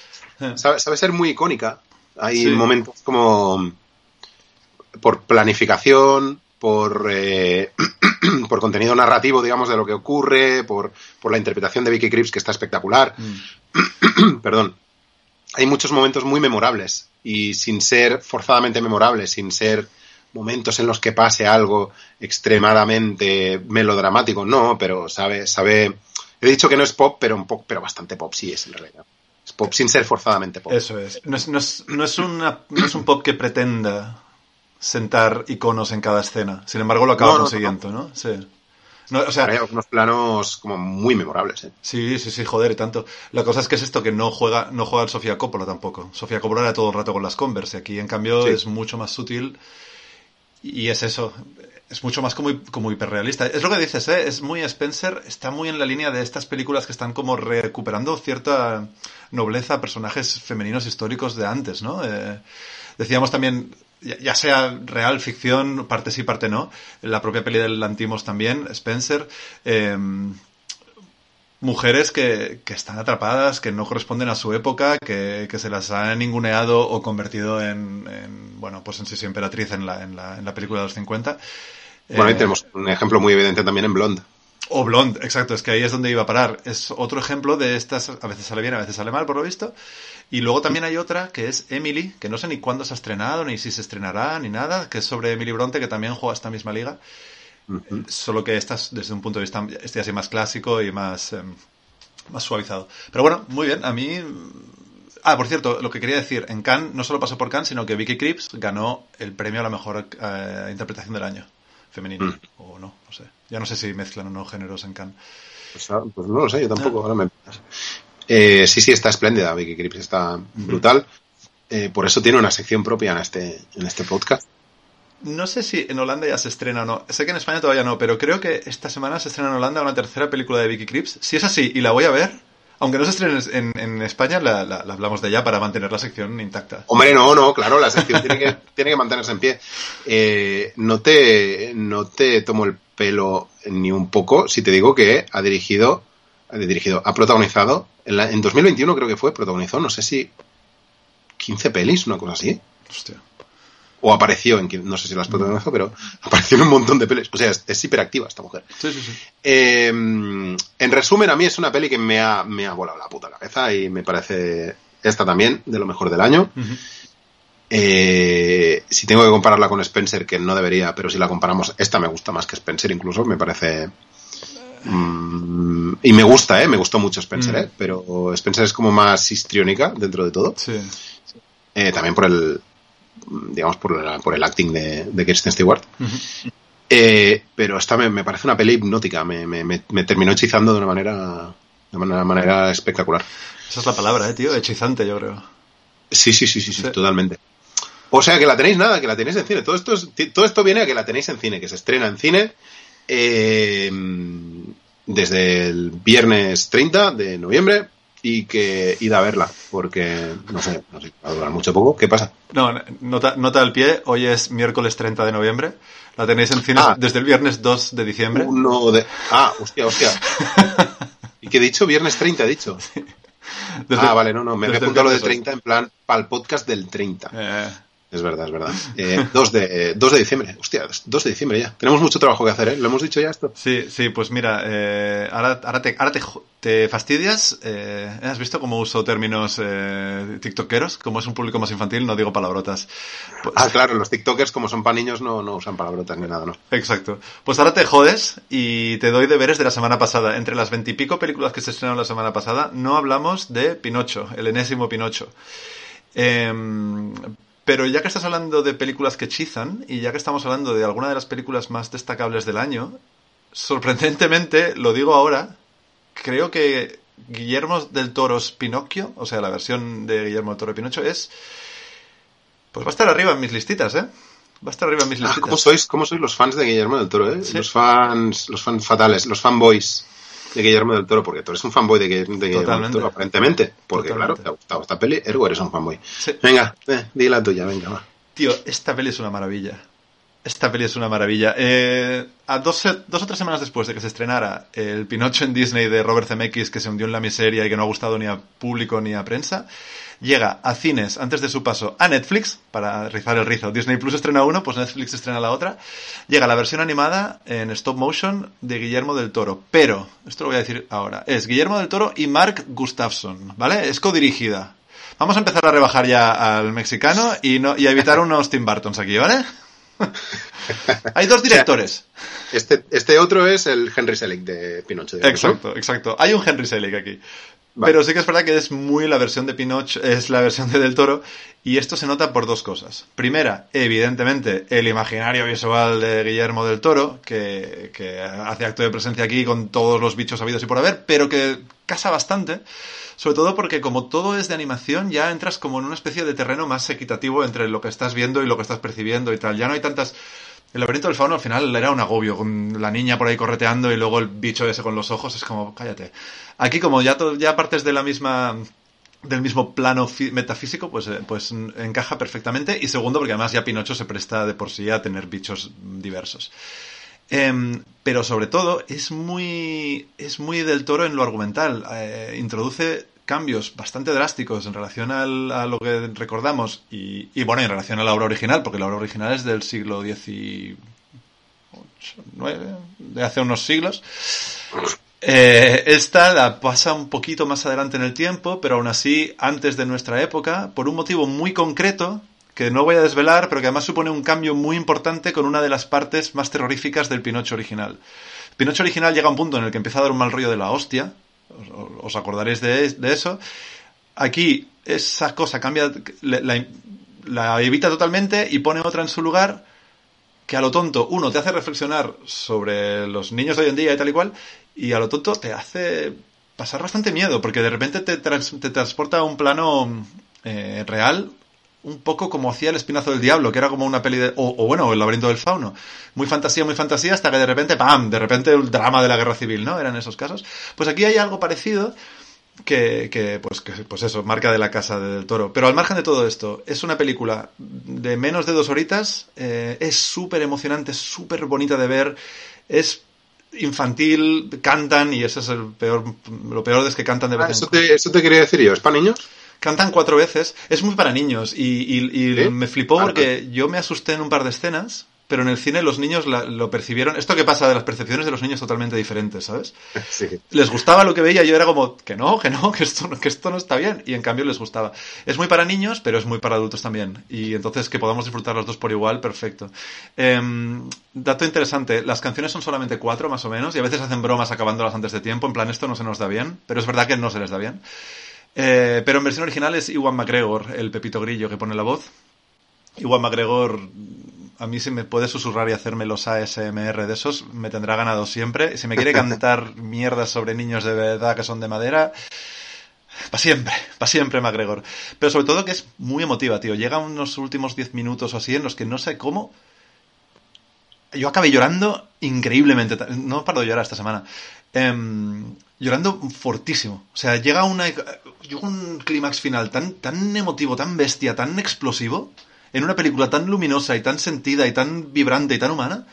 Sabe, sabe, ser muy icónica. Hay momentos como por planificación, por, eh, por contenido narrativo, digamos, de lo que ocurre, por, por la interpretación de Vicky Krieps, que está espectacular. Mm. Perdón. Hay muchos momentos muy memorables y sin ser forzadamente memorables, sin ser momentos en los que pase algo extremadamente melodramático, no, pero sabe, sabe. He dicho que no es pop, pero un poco, pero bastante pop sí es en realidad. Es pop sin ser forzadamente pop. Eso es. No es, no es, no es, una, no es un pop que pretenda sentar iconos en cada escena. Sin embargo, lo acaba consiguiendo, ¿no? Sí. o sea, hay unos planos como muy memorables. ¿eh? Sí, sí, sí, joder, y tanto. La cosa es que es esto que no juega, no juega Sofía Coppola tampoco. Sofía Coppola era todo el rato con las Converse. Aquí, en cambio, es mucho más sutil. Y es eso. Es mucho más como, como hiperrealista. Es lo que dices, ¿eh? Es muy Spencer. Está muy en la línea de estas películas que están como recuperando cierta nobleza a personajes femeninos históricos de antes, ¿no? Eh, decíamos también ya sea real, ficción, parte sí, parte no. La propia peli del Lantimos también, Spencer. Em, mujeres que, que, están atrapadas, que no corresponden a su época, que, que se las han ninguneado o convertido en, bueno, pues en sí emperatriz en la, en, la, en la película de los 50. Bueno, ahí eh, tenemos un ejemplo muy evidente también en Blonde. O Blonde, exacto, es que ahí es donde iba a parar. Es otro ejemplo de estas, a veces sale bien, a veces sale mal, por lo visto. Y luego también hay otra que es Emily, que no sé ni cuándo se ha estrenado, ni si se estrenará, ni nada, que es sobre Emily Bronte, que también juega esta misma liga. Solo que esta es desde un punto de vista este así más clásico y más, em, más suavizado. Pero bueno, muy bien, a mí... Ah, por cierto, lo que quería decir, en Cannes no solo pasó por Cannes, sino que Vicky Krieps ganó el premio a la mejor eh, interpretación del año femenino, mm. o no, no sé. Ya no sé si mezclan o no géneros en Cannes. Pues, ah, pues no lo sé, yo tampoco, ahora me... Eh, sí, sí, está espléndida, Vicky Crips está brutal. Eh, por eso tiene una sección propia en este, en este podcast. No sé si en Holanda ya se estrena o no. Sé que en España todavía no, pero creo que esta semana se estrena en Holanda una tercera película de Vicky Crips. Si es así y la voy a ver, aunque no se estrene en, España, la, hablamos de ella para mantener la sección intacta. Hombre, no, no, claro, la sección tiene, que, tiene que mantenerse en pie. Eh, no, te, no te tomo el pelo ni un poco si te digo que ha dirigido, ha dirigido, ha protagonizado en, 2021 creo que fue, protagonizó, no sé si 15 pelis, una cosa así. Hostia. O apareció en, no sé si las protagonizó, pero apareció en un montón de pelis. O sea, es, hiperactiva esta mujer. Sí, sí, sí. Em, en resumen, a mí es una peli que me ha, me ha volado la puta cabeza y me parece esta también de lo mejor del año. Eh, si tengo que compararla con Spencer, que no debería, pero si la comparamos, esta me gusta más que Spencer incluso, me parece Mm, y me gusta, ¿eh? Me gustó mucho Spencer, ¿eh? Pero Spencer es como más histriónica dentro de todo. Sí. Eh, también por el, digamos, por, la- por el acting de, de Kirsten Stewart. Eh, pero esta me, me parece una peli hipnótica, me, me, me- me terminó hechizando de una manera, de una manera espectacular. Esa es la palabra, eh, tío. Hechizante, yo creo. Sí, sí, sí, sí, sí, Sí. totalmente. O sea, que la tenéis nada, que la tenéis en cine. Todo esto, es- todo esto viene a que la tenéis en cine, que se estrena en cine eh, desde el viernes 30 de noviembre y que id a verla, porque no sé, no sé, va a durar mucho poco. ¿Qué pasa? No, nota, nota al pie. Hoy es miércoles 30 de noviembre. La tenéis en cines Ah. desde el viernes 2 de diciembre. Uno de... Ah, hostia, hostia. ¿Y qué he dicho? Viernes 30 he dicho. Desde- ah, vale, no, no, me había el apuntado lo de viernes 30 en plan para el podcast del 30. Eh, Es verdad, es verdad. Eh, 2, de, 2 de diciembre. Hostia, 2 de diciembre ya. Tenemos mucho trabajo que hacer, ¿eh? ¿Lo hemos dicho ya esto? Sí, sí, pues mira, eh, ahora, ahora, te, ahora te, te fastidias. eh, ¿Has visto cómo uso términos eh, tiktokeros? Como es un público más infantil, no digo palabrotas. Pues- Ah, claro, los TikTokers, como son para niños, no, no usan palabrotas ni nada, ¿no? Exacto. Pues ahora te jodes y te doy deberes de la semana pasada. Entre las veintipico películas que se estrenaron la semana pasada, no hablamos de Pinocho, el enésimo Pinocho. Em, pero ya que estás hablando de películas que hechizan y ya que estamos hablando de alguna de las películas más destacables del año, sorprendentemente, lo digo ahora, creo que Guillermo del Toro's Pinocchio, o sea, la versión de Guillermo del Toro de Pinocho es... Pues va a estar arriba en mis listitas, ¿eh? Va a estar arriba en mis Ah, listitas. ¿cómo, sois, ¿Cómo sois los fans de Guillermo del Toro, eh? Sí. Los fans los fans fatales, los fanboys de Guillermo del Toro, porque tú eres un fanboy de, Gu- de Guillermo Totalmente. del Toro, aparentemente. Porque, Totalmente. claro, te ha gustado esta peli, ergo eres un fanboy. Sí. Venga, eh, di la tuya, venga, va. Tío, esta peli es una maravilla. Esta peli es una maravilla. Eh, a dos, dos o tres semanas después de que se estrenara el Pinocho en Disney de Robert Zemeckis, que se hundió en la miseria y que no ha gustado ni a público ni a prensa, llega a cines antes de su paso a Netflix, para rizar el rizo. Disney Plus estrena uno, pues Netflix estrena la otra. Llega la versión animada en stop motion de Guillermo del Toro. Pero, esto lo voy a decir ahora, es Guillermo del Toro y Mark Gustafson, ¿vale? Es codirigida. Vamos a empezar a rebajar ya al mexicano y, no, y a evitar unos Tim Burtons aquí, ¿vale? Hay dos directores. Este, este otro es el Henry Selick de Pinocho. digamos, ¿no? Exacto, exacto. Hay un Henry Selick aquí. Pero sí que es verdad que es muy la versión de Pinocho, es la versión de Del Toro, y esto se nota por dos cosas. Primera, evidentemente, el imaginario visual de Guillermo del Toro, que, que hace acto de presencia aquí con todos los bichos habidos y por haber, pero que casa bastante, sobre todo porque como todo es de animación, ya entras como en una especie de terreno más equitativo entre lo que estás viendo y lo que estás percibiendo y tal. Ya no hay tantas... El laberinto del fauno al final era un agobio, con la niña por ahí correteando y luego el bicho ese con los ojos, es como, cállate. Aquí como ya, ya partes de la misma del mismo plano metafísico, pues, eh, pues encaja perfectamente. Y segundo, porque además ya Pinocho se presta de por sí a tener bichos diversos. Em, pero sobre todo es muy es muy del toro en lo argumental. Eh, introduce cambios bastante drásticos en relación a lo que recordamos y, y, bueno, en relación a la obra original, porque la obra original es del siglo XIX, de hace unos siglos. Eh, esta la pasa un poquito más adelante en el tiempo, pero aún así antes de nuestra época, por un motivo muy concreto, que no voy a desvelar, pero que además supone un cambio muy importante con una de las partes más terroríficas del Pinocho original. Pinocho original llega a un punto en el que empieza a dar un mal rollo de la hostia, os, acordaréis de, eso. Aquí esa cosa cambia, la, evita totalmente y pone otra en su lugar que a lo tonto, uno, te hace reflexionar sobre los niños de hoy en día y tal y cual, y a lo tonto te hace pasar bastante miedo, porque de repente te, te transporta a un plano eh, real, un poco como hacía El Espinazo del Diablo, que era como una peli de... O, o, bueno, El Laberinto del Fauno. Muy fantasía, muy fantasía, hasta que de repente, ¡pam!, de repente el drama de la guerra civil, ¿no? Eran esos casos. Pues aquí hay algo parecido que, que, pues, que, pues eso, marca de la casa de del toro. Pero al margen de todo esto, es una película de menos de dos horitas, eh, es súper emocionante, súper bonita de ver, es infantil, cantan, y eso es el peor, lo peor es que cantan de vez ah, en eso te, eso te quería decir yo, ¿es para niños? Cantan cuatro veces, es muy para niños, y, y, y ¿Sí? me flipó Ah, porque yo me asusté en un par de escenas, pero en el cine los niños lo percibieron. Esto que pasa de las percepciones de los niños totalmente diferentes, ¿sabes? Sí. Les gustaba lo que veía, yo era como, que no, que no, que esto, que esto no está bien. Y en cambio les gustaba. Es muy para niños, pero es muy para adultos también. Y entonces que podamos disfrutar los dos por igual, perfecto. Em, dato interesante, las canciones son solamente cuatro más o menos, y a veces hacen bromas acabándolas antes de tiempo, en plan esto no se nos da bien, pero es verdad que no se les da bien. Eh, pero en versión original es Iwan McGregor, el Pepito Grillo que pone la voz. Iwan McGregor a mí si me puede susurrar y hacerme los ASMR de esos, me tendrá ganado siempre. Si me quiere cantar mierdas sobre niños de verdad que son de madera, para siempre, para siempre McGregor. Pero sobre todo que es muy emotiva, tío. Llega unos últimos 10 minutos o así en los que no sé cómo... Yo acabé llorando increíblemente. No paro de llorar esta semana. Em, llorando fortísimo. O sea, llega una, llega un clímax final tan, tan emotivo, tan bestia, tan explosivo en una película tan luminosa y tan sentida y tan vibrante y tan humana,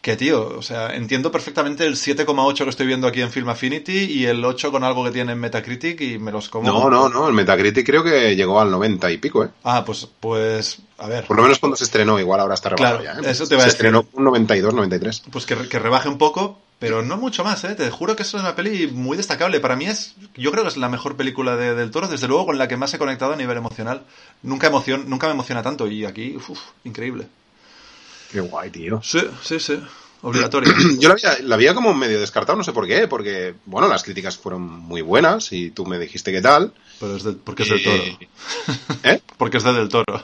que tío, o sea, entiendo perfectamente el 7,8 que estoy viendo aquí en Film Affinity y el 8 con algo que tiene en Metacritic y me los como. No, no, no, el Metacritic creo que llegó al 90 y pico, ¿eh? Ah, pues, pues, a ver. Por lo menos cuando se estrenó, igual ahora está rebajado ya, ¿eh? Eso te va se a estrenó un 92, 93. Pues que, que rebaje un poco, pero no mucho más, ¿eh? Te juro que es una peli muy destacable. Para mí es, yo creo que es la mejor película de, del Toro, desde luego con la que más he conectado a nivel emocional. Nunca, emocion, nunca me emociona tanto y aquí, uff, increíble. Qué guay, tío. Sí, sí, sí. Obligatorio. Yo la había, la había como medio descartado, no sé por qué, porque, bueno, las críticas fueron muy buenas y tú me dijiste qué tal. Pero es del, porque es del Toro. ¿Eh? porque es de del Toro.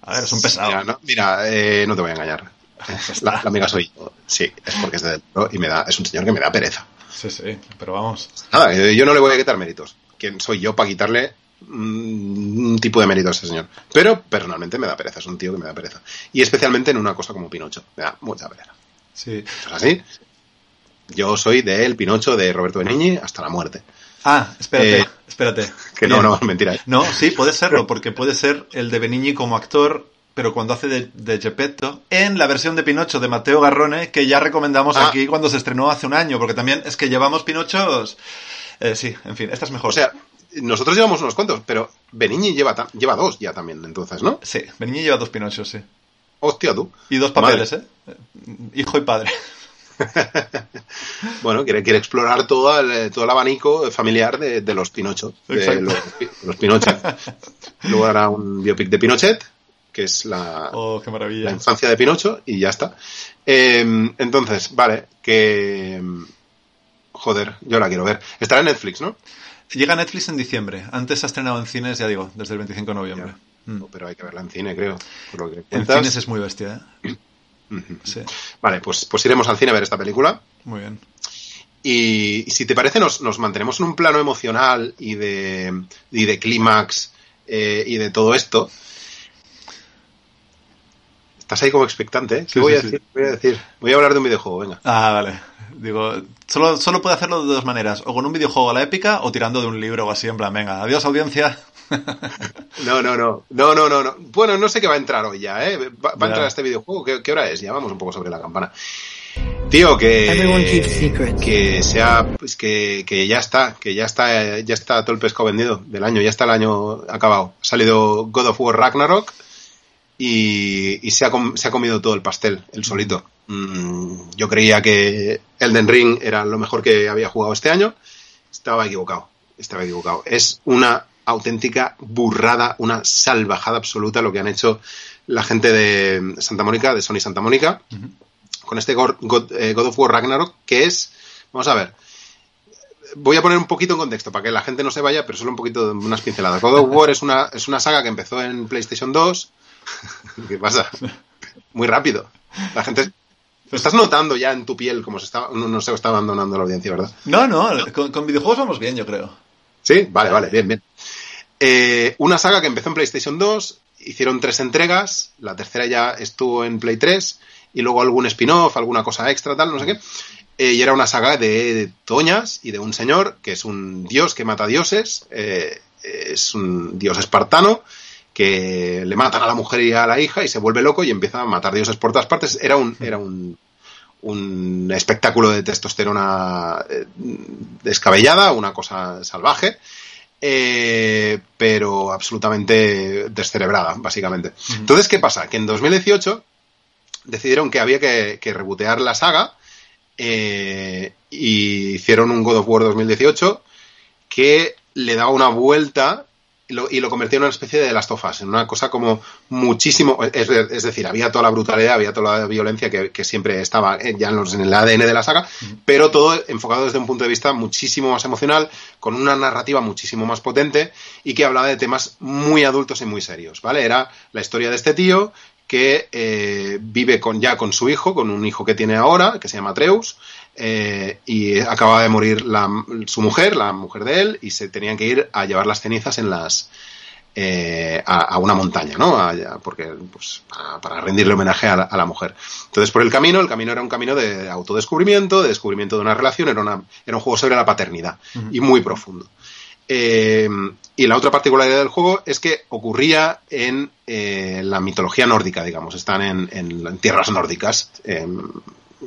A ver, es un pesado. Mira, no, mira eh, no te voy a engañar. La, la, amiga soy yo. Sí, es porque es de Toro y me da, es un señor que me da pereza. Sí, sí, pero vamos. Nada, yo no le voy a quitar méritos. ¿Quién soy yo para quitarle un tipo de mérito a ese señor? Pero personalmente me da pereza, es un tío que me da pereza. Y especialmente en una cosa como Pinocho, me da mucha pereza. Sí. ¿Es así? Yo soy de el Pinocho de Roberto Benigni hasta la muerte. Ah, espérate, eh, espérate. Que Bien. no, no, mentira. No, sí, puede serlo, porque puede ser el de Benigni como actor pero cuando hace de, de, Geppetto, en la versión de Pinocho de Mateo Garrone, que ya recomendamos ah. aquí cuando se estrenó hace un año, porque también es que llevamos Pinochos. Eh, sí, en fin, esta es mejor. O sea, nosotros llevamos unos cuantos, pero Benigni lleva, lleva dos ya también, entonces, ¿no? Sí, Benigni lleva dos Pinochos, sí. Hostia, tú. Y dos papeles, Madre. ¿eh? Hijo y padre. bueno, quiere, quiere explorar todo el, todo el abanico familiar de, de los Pinochos. De los, los Pinochet. Luego hará un biopic de Pinochet que es la, oh, qué maravilla. la infancia de Pinocho, y ya está. Eh, entonces, vale, que... Joder, yo la quiero ver. Estará en Netflix, ¿no? Llega a Netflix en diciembre. Antes se ha estrenado en cines, ya digo, desde el 25 de noviembre. Mm. Pero hay que verla en cine, creo. Por lo que en cines es muy bestia, ¿eh? sí. Vale, pues, pues iremos al cine a ver esta película. Muy bien. Y, y si te parece, nos, nos, mantenemos en un plano emocional y de, y de clímax eh, y de todo esto. Estás ahí como expectante, ¿eh? ¿Qué Sí, voy, sí, a sí. decir? voy a decir? Voy a hablar de un videojuego, venga. Ah, vale. Digo, solo, solo puede hacerlo de dos maneras. O con un videojuego a la épica o tirando de un libro o así, en plan, venga, adiós audiencia. No, no, no. No, no, no, no. Bueno, no sé qué va a entrar hoy ya, ¿eh? Va, va a entrar este videojuego. ¿Qué, qué hora es? Ya vamos un poco sobre la campana. Tío, que, que sea, pues que, que ya está, que ya está, ya está todo el pescado vendido del año, ya está el año acabado. Ha salido God of War Ragnarok y, y se, ha, se ha comido todo el pastel, el solito. Mm, yo creía que Elden Ring era lo mejor que había jugado este año. Estaba equivocado, estaba equivocado. Es una auténtica burrada, una salvajada absoluta lo que han hecho la gente de Santa Mónica, de Sony Santa Mónica, con este God, God- eh, God of War Ragnarok, que es, vamos a ver, voy a poner un poquito en contexto para que la gente no se vaya, pero solo un poquito de unas pinceladas. God of War es una, es una saga que empezó en PlayStation 2. ¿Qué pasa? Muy rápido. La gente... Lo estás notando ya en tu piel como se está... No, no se está abandonando la audiencia, ¿verdad? No, no, con, con videojuegos vamos bien, yo creo. Sí, vale, vale, bien, bien. Eh, una saga que empezó en PlayStation 2, hicieron tres entregas, la tercera ya estuvo en Play 3, y luego algún spin-off, alguna cosa extra, tal, no sé qué. Eh, y era una saga de, de toñas y de un señor que es un dios que mata dioses, eh, es un dios espartano que le matan a la mujer y a la hija y se vuelve loco y empieza a matar dioses por todas partes. Era un, era un, un espectáculo de testosterona eh, descabellada, una cosa salvaje. eh, pero absolutamente descerebrada, básicamente. Entonces, ¿qué pasa? Que en 2018 decidieron que había que, que rebotear la saga eh, y hicieron un God of War 2018 que le daba una vuelta lo, y lo convirtió en una especie de Last of Us, en una cosa como muchísimo, es, es decir, había toda la brutalidad, había toda la violencia que, que siempre estaba ya en, los, en, el ADN de la saga, pero todo enfocado desde un punto de vista muchísimo más emocional, con una narrativa muchísimo más potente y que hablaba de temas muy adultos y muy serios, ¿vale? Era la historia de este tío que eh, vive con, ya con su hijo, con un hijo que tiene ahora, que se llama Atreus, eh, y acaba de morir la, su mujer, la mujer de él, y se tenían que ir a llevar las cenizas en las eh, a, a, una montaña, ¿no? A, porque pues para, rendirle homenaje a la, a la, mujer. Entonces por el camino, el camino era un camino de autodescubrimiento, de descubrimiento de una relación, era, una, era un juego sobre la paternidad uh -huh. y muy profundo. Eh, y la otra particularidad del juego es que ocurría en eh, la mitología nórdica, digamos. Están en, en, en tierras nórdicas. Eh,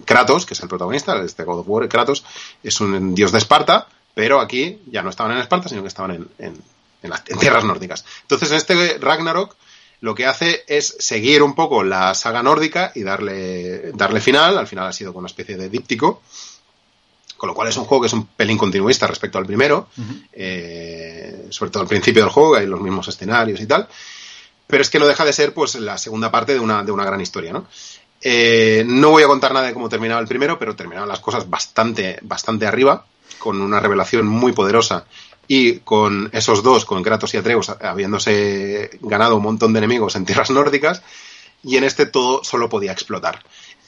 Kratos, que es el protagonista, este God of War, Kratos, es un dios de Esparta, pero aquí ya no estaban en Esparta, sino que estaban en, en, en las, tierras nórdicas. Entonces, en este Ragnarok, lo que hace es seguir un poco la saga nórdica y darle, darle final. Al final ha sido con una especie de díptico. Con lo cual es un juego que es un pelín continuista respecto al primero, uh -huh. eh, sobre todo al principio del juego, hay los mismos escenarios y tal, pero es que no deja de ser pues la segunda parte de una, de una gran historia, ¿no? Eh, no voy a contar nada de cómo terminaba el primero, pero terminaban las cosas bastante, bastante arriba, con una revelación muy poderosa y con esos dos, con Kratos y Atreus, habiéndose ganado un montón de enemigos en tierras nórdicas, y en este todo solo podía explotar.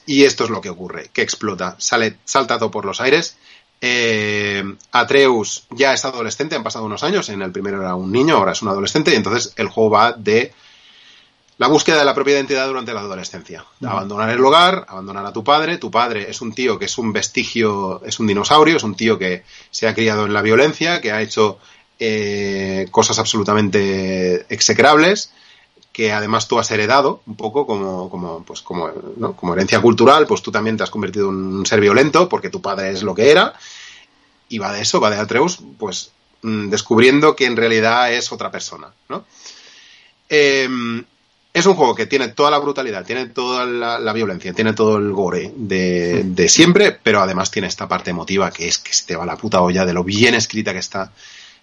Y esto es lo que ocurre, que explota, sale, salta todo por los aires. Eh, Atreus ya es adolescente, han pasado unos años, en el primero era un niño, ahora es un adolescente, y entonces el juego va de la búsqueda de la propia identidad durante la adolescencia. Abandonar el hogar, abandonar a tu padre. Tu padre es un tío que es un vestigio, es un dinosaurio, es un tío que se ha criado en la violencia, que ha hecho eh, cosas absolutamente execrables que además tú has heredado un poco como, como, pues como, ¿no? como herencia cultural, pues tú también te has convertido en un ser violento porque tu padre es lo que era. Y va de eso, va de Atreus, pues mmm, descubriendo que en realidad es otra persona, ¿no? Eh, es un juego que tiene toda la brutalidad, tiene toda la, la violencia, tiene todo el gore de, de, siempre, pero además tiene esta parte emotiva que es que se te va la puta olla de lo bien escrita que está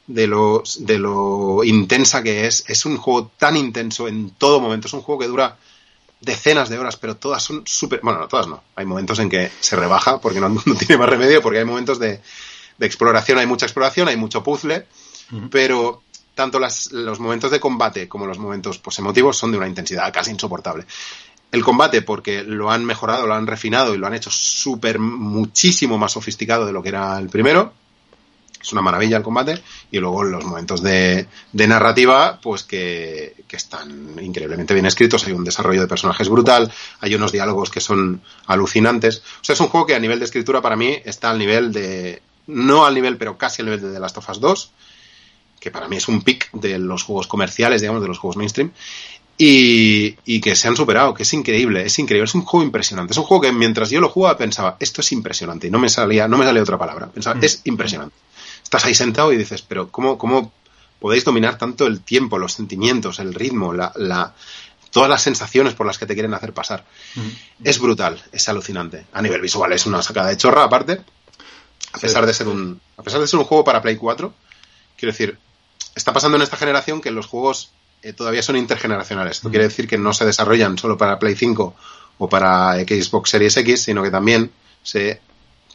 de lo, de lo intensa que es. Es un juego tan intenso en todo momento. Es un juego que dura decenas de horas, pero todas son súper. Bueno, no, todas no. Hay momentos en que se rebaja porque no, no tiene más remedio, porque hay momentos de, de, exploración, hay mucha exploración, hay mucho puzzle, uh -huh. pero tanto las, los momentos de combate como los momentos pues, emotivos son de una intensidad casi insoportable. El combate, porque lo han mejorado, lo han refinado y lo han hecho súper, muchísimo más sofisticado de lo que era el primero es una maravilla el combate. Y luego los momentos de, narrativa pues que, que, están increíblemente bien escritos. Hay un desarrollo de personajes brutal hay unos diálogos que son alucinantes. O sea es un juego que a nivel de escritura para mí está al nivel de no al nivel pero casi al nivel de The Last of Us 2 que para mí es un pick de los juegos comerciales digamos de los juegos mainstream y, y, que se han superado, que es increíble, es increíble, es un juego impresionante. Es un juego que mientras yo lo jugaba pensaba, esto es impresionante, y no me salía, no me salía otra palabra. Pensaba, mm. es impresionante estás ahí sentado y dices, pero ¿cómo, cómo podéis dominar tanto el tiempo, los sentimientos, el ritmo, la, la, todas las sensaciones por las que te quieren hacer pasar? Mm. Es brutal, es alucinante. A nivel visual es una sacada de chorra aparte, a pesar sí. de ser un, a pesar de ser un juego para Play 4, quiero decir, está pasando en esta generación que los juegos eh, todavía son intergeneracionales. Esto mm. quiere decir que no se desarrollan solo para Play 5 o para Xbox Series X, sino que también se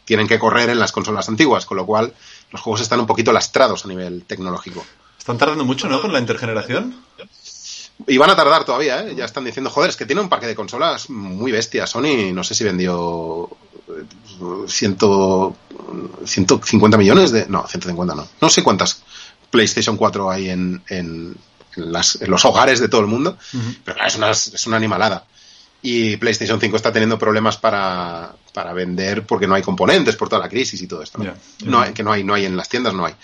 tienen que correr en las consolas antiguas, con lo cual los juegos están un poquito lastrados a nivel tecnológico. Están tardando mucho, ¿no? Con la intergeneración. Y van a tardar todavía, ¿eh? Ya están diciendo, joder, es que tiene un parque de consolas muy bestia. Sony, no sé si vendió ciento, 150 millones de... No, 150 no. No sé cuántas PlayStation 4 hay en, en, en, las, en los hogares de todo el mundo, uh -huh. pero claro, es una, es una animalada y PlayStation 5 está teniendo problemas para, para, vender porque no hay componentes por toda la crisis y todo esto. ¿no? Yeah, yeah. no hay, que no hay, no hay en las tiendas, no hay.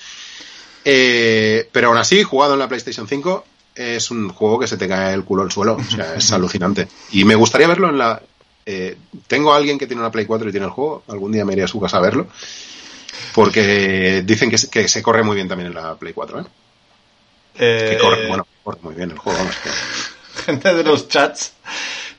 Eh, pero aún así, jugado en la PlayStation 5, es un juego que se te cae el culo al suelo. O sea, es alucinante. Y me gustaría verlo en la. Eh, tengo a alguien que tiene una Play 4 y tiene el juego. Algún día me iré a su casa a verlo. Porque dicen que, que se corre muy bien también en la Play 4. ¿eh? Eh, corre, bueno, corre muy bien el juego. Vamos, Gente de los chats.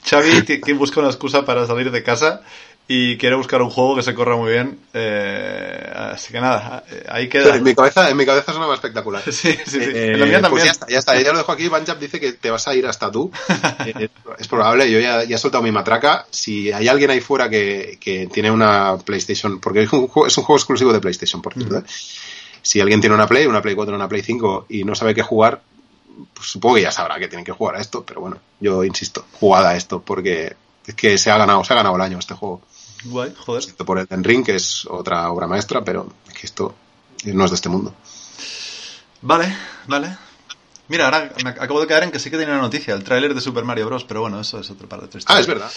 Xavi que busca una excusa para salir de casa y quiere buscar un juego que se corra muy bien. Eh, así que nada, ahí queda. en mi cabeza, en mi cabeza sonaba espectacular. Sí, sí, sí. Eh, en la mía pues también. ya está, ya está. Ya lo dejo aquí. Banjab dice que te vas a ir hasta tú. Eh, es probable. Yo ya, ya he soltado mi matraca. Si hay alguien ahí fuera que, que tiene una PlayStation, porque es un, juego, es un juego exclusivo de PlayStation, por cierto. ¿eh? Si alguien tiene una Play, una Play 4, una Play 5 y no sabe qué jugar, pues supongo que ya sabrá que tienen que jugar a esto. Pero bueno, yo insisto, jugad a esto porque es que se ha ganado, se ha ganado el año este juego. Guay, joder. Excepto por el Ring, que es otra obra maestra, pero es que esto no es de este mundo. Vale, vale. Mira, ahora me acabo de caer en que sí que tenía una noticia, el tráiler de Super Mario Bros. Pero bueno, eso es otro par de tres. Ah, es verdad.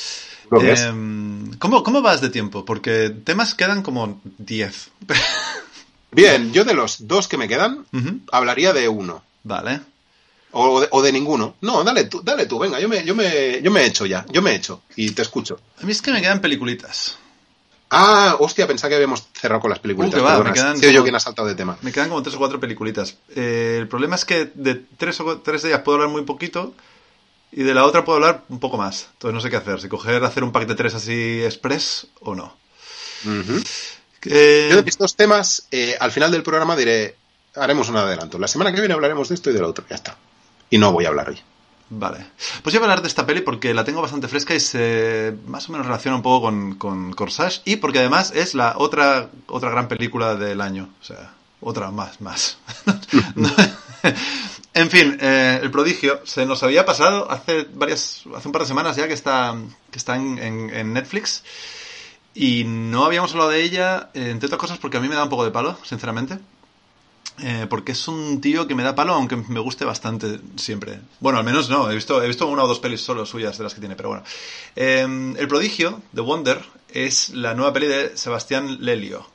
Eh, ¿cómo, ¿Cómo vas de tiempo? Porque temas quedan como 10. Bien, yo de los dos que me quedan, uh -huh. hablaría de uno. Vale. O de, o de, ninguno. No, dale tú, dale tú, venga, yo me, yo me, yo me he hecho ya, yo me he hecho y te escucho. A mí es que me quedan peliculitas. Ah, hostia, pensaba que habíamos cerrado con las peliculitas. Uh, va, me quedan como, yo quien ha saltado de tema. Me quedan como tres o cuatro peliculitas. Eh, el problema es que de tres, o, tres de ellas puedo hablar muy poquito y de la otra puedo hablar un poco más. Entonces no sé qué hacer, si coger, hacer un pack de tres así express o no. Uh -huh. eh... Yo de mis dos temas, eh, al final del programa diré, haremos un adelanto. La semana que viene hablaremos de esto y del otro, ya está. Y no voy a hablar hoy. Vale. Pues yo voy a hablar de esta peli porque la tengo bastante fresca y se más o menos relaciona un poco con, con Corsage y porque además es la otra, otra gran película del año. O sea, otra más, más. en fin, eh, El Prodigio se nos había pasado hace varias, hace un par de semanas ya que está, que está en, en, en Netflix y no habíamos hablado de ella, entre otras cosas porque a mí me da un poco de palo, sinceramente. Eh, porque es un tío que me da palo, aunque me guste bastante siempre. Bueno, al menos no, he visto, he visto una o dos pelis solo suyas de las que tiene, pero bueno. Eh, el prodigio, The Wonder, es la nueva peli de Sebastián Lelio.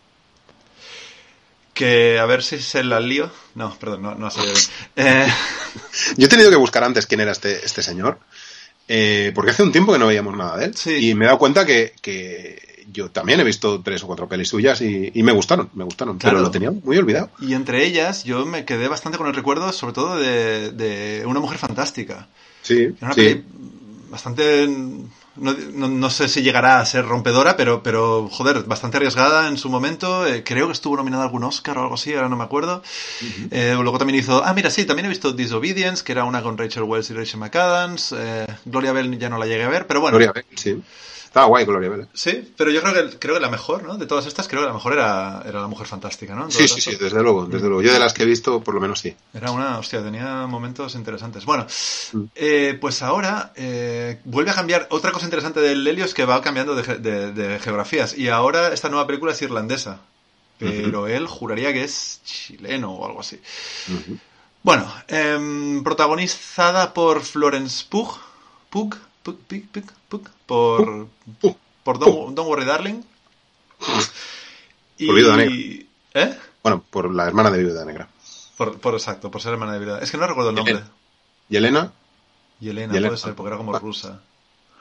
Que a ver si se la lío. No, perdón, no, no ha salido bien. Eh... Yo he tenido que buscar antes quién era este, este señor. Porque hace un tiempo que no veíamos nada de él. Sí. Y me he dado cuenta que, que yo también he visto tres o cuatro pelis suyas y, y me gustaron, me gustaron, claro. pero lo tenía muy olvidado. Y entre ellas yo me quedé bastante con el recuerdo, sobre todo de, de Una Mujer Fantástica. Sí. Era una sí. peli bastante... No, no, no, sé si llegará a ser rompedora, pero, pero joder, bastante arriesgada en su momento. Eh, creo que estuvo nominada a algún Oscar o algo así, ahora no me acuerdo. Uh -huh. eh, luego también hizo. Ah, mira, sí, también he visto Disobedience, que era una con Rachel Wells y Rachel McAdams. Eh, Gloria Bell ya no la llegué a ver, pero bueno. Gloria Bell, sí. Estaba guay Gloria Bell. Sí, pero yo creo que, creo que la mejor, ¿no? De todas estas, creo que la mejor era, era La Mujer Fantástica, ¿no? Sí, sí, sí, desde luego, desde luego. Yo de las que he visto, por lo menos sí. Era una, hostia, tenía momentos interesantes. Bueno, mm. pues ahora vuelve a cambiar. Otra cosa interesante del Lelio es que va cambiando de, de, de, geografías. Y ahora esta nueva película es irlandesa. Pero uh -huh. él juraría que es chileno o algo así. Uh -huh. Bueno, eh, protagonizada por Florence Pugh. Pugh Pug, pug, pug, pug, por, Pug, por Don't, Don't, Worry Darling. Y, por Viuda Negra. ¿Eh? Bueno, por la hermana de Viuda Negra. Por, por exacto, por ser hermana de Viuda Es que no recuerdo el nombre. ¿Y Elena? Y Elena, puede ser, porque era como ah. rusa.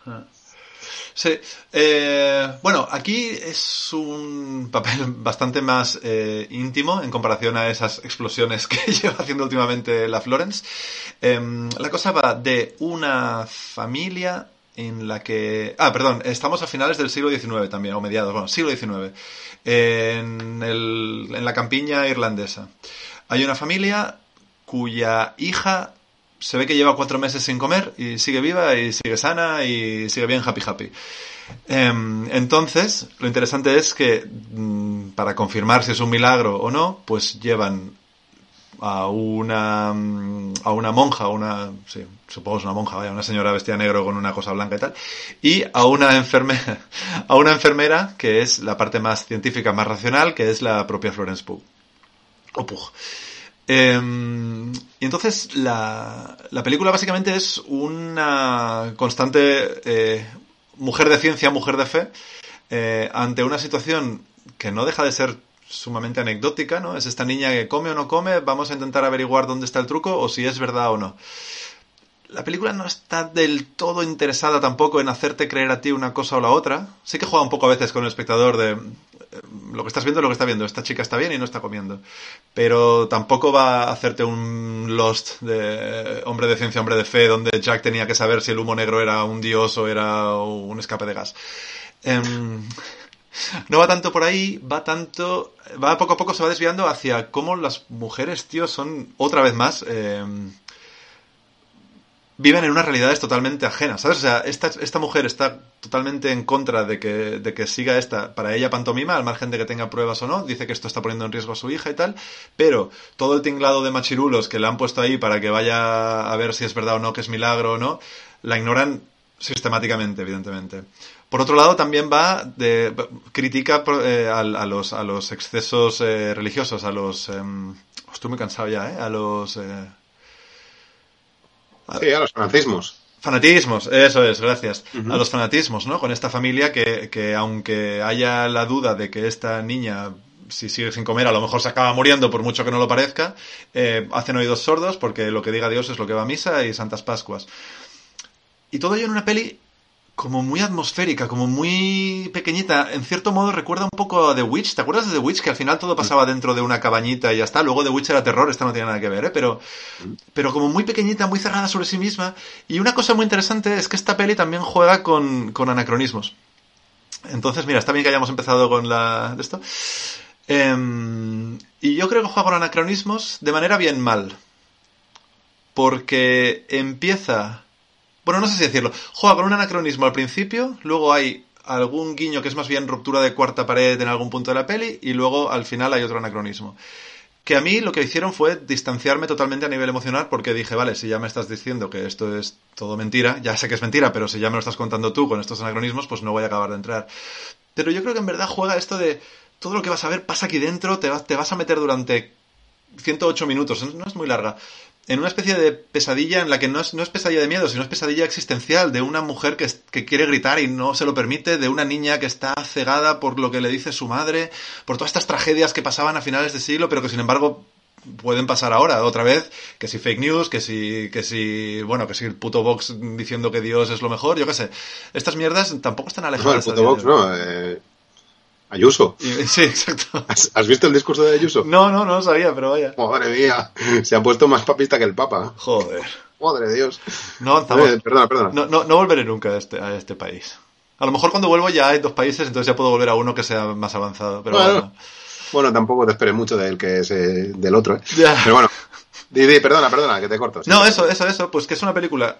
Ah. Sí. Eh, bueno, aquí es un papel bastante más eh, íntimo en comparación a esas explosiones que lleva haciendo últimamente la Florence. Eh, la cosa va de una familia en la que... Ah, perdón, estamos a finales del siglo XIX también, o mediados, bueno, siglo XIX, en la campiña irlandesa. Hay una familia cuya hija se ve que lleva cuatro meses sin comer y sigue viva y sigue sana y sigue bien happy happy. Eh, entonces, lo interesante es que mmm, para confirmar si es un milagro o no, pues llevan a una a una monja, una supongo es una monja, vaya, una señora vestida negro con una cosa blanca y tal, y a una enfermera, a una enfermera que es la parte más científica, más racional, que es la propia Florence Pugh. O Pugh. Eh, y entonces la, la, película básicamente es una constante eh, mujer de ciencia, mujer de fe, eh, ante una situación que no deja de ser sumamente anecdótica, ¿no? Es esta niña que come o no come, vamos a intentar averiguar dónde está el truco o si es verdad o no. La película no está del todo interesada tampoco en hacerte creer a ti una cosa o la otra. Sí que juega un poco a veces con el espectador de lo que estás viendo es lo que está viendo. Esta chica está bien y no está comiendo. Pero tampoco va a hacerte un Lost de hombre de ciencia, hombre de fe, donde Jack tenía que saber si el humo negro era un dios o era un escape de gas. Em, no va tanto por ahí, va tanto. Va poco a poco se va desviando hacia cómo las mujeres, tío, son otra vez más. Em, viven en unas realidades totalmente ajenas, ¿sabes? O sea, esta, esta mujer está totalmente en contra de que, de que siga esta, para ella pantomima, al margen de que tenga pruebas o no, dice que esto está poniendo en riesgo a su hija y tal, pero todo el tinglado de machirulos que le han puesto ahí para que vaya a ver si es verdad o no, que es milagro o no, la ignoran sistemáticamente, evidentemente. Por otro lado, también va de critica eh, a, los, a los excesos eh, religiosos, a los... Em, estoy muy cansado ya, ¿eh? A los... Eh, Sí, a los fanatismos. Fanatismos, eso es, gracias. A los fanatismos, ¿no? Con esta familia que, que, aunque haya la duda de que esta niña, si sigue sin comer, a lo mejor se acaba muriendo por mucho que no lo parezca, eh, hacen oídos sordos porque lo que diga Dios es lo que va a misa y Santas Pascuas. Y todo ello en una peli como muy atmosférica, como muy pequeñita. En cierto modo recuerda un poco a The Witch. ¿Te acuerdas de The Witch? Que al final todo pasaba dentro de una cabañita y ya está. Luego The Witch era terror, esta no tiene nada que ver, ¿eh? Pero, pero como muy pequeñita, muy cerrada sobre sí misma. Y una cosa muy interesante es que esta peli también juega con, con anacronismos. Entonces, mira, está bien que hayamos empezado con la... de esto. Em, y yo creo que juega con anacronismos de manera bien mal. Porque empieza bueno, no sé si decirlo. Juega con un anacronismo al principio, luego hay algún guiño que es más bien ruptura de cuarta pared en algún punto de la peli, y luego al final hay otro anacronismo. Que a mí lo que hicieron fue distanciarme totalmente a nivel emocional porque dije, vale, si ya me estás diciendo que esto es todo mentira, ya sé que es mentira, pero si ya me lo estás contando tú con estos anacronismos, pues no voy a acabar de entrar. Pero yo creo que en verdad juega esto de todo lo que vas a ver pasa aquí dentro, te vas, a meter durante 108 minutos, no es muy larga, en una especie de pesadilla en la que no es, no es pesadilla de miedo, sino es pesadilla existencial, de una mujer que, que, quiere gritar y no se lo permite, de una niña que está cegada por lo que le dice su madre, por todas estas tragedias que pasaban a finales de siglo, pero que sin embargo pueden pasar ahora, otra vez, que si fake news, que si, que si, bueno, que si el puto Vox diciendo que Dios es lo mejor, yo qué sé. Estas mierdas tampoco están alejadas. No, el puto Vox no, eh, Ayuso. Sí, exacto. ¿Has, visto el discurso de Ayuso? No, no, no lo sabía, pero vaya. Madre mía, se ha puesto más papista que el Papa. Joder. Madre de Dios. No Eh, perdona, perdona. No, no, no, volveré nunca a este, a este país. A lo mejor cuando vuelvo ya hay dos países, entonces ya puedo volver a uno que sea más avanzado. Pero bueno, bueno. bueno tampoco te esperes mucho del que es eh, del otro. ¿eh? Ya. Pero bueno, di, di, perdona, perdona, que te corto. No, eso, eso, eso, pues que es una película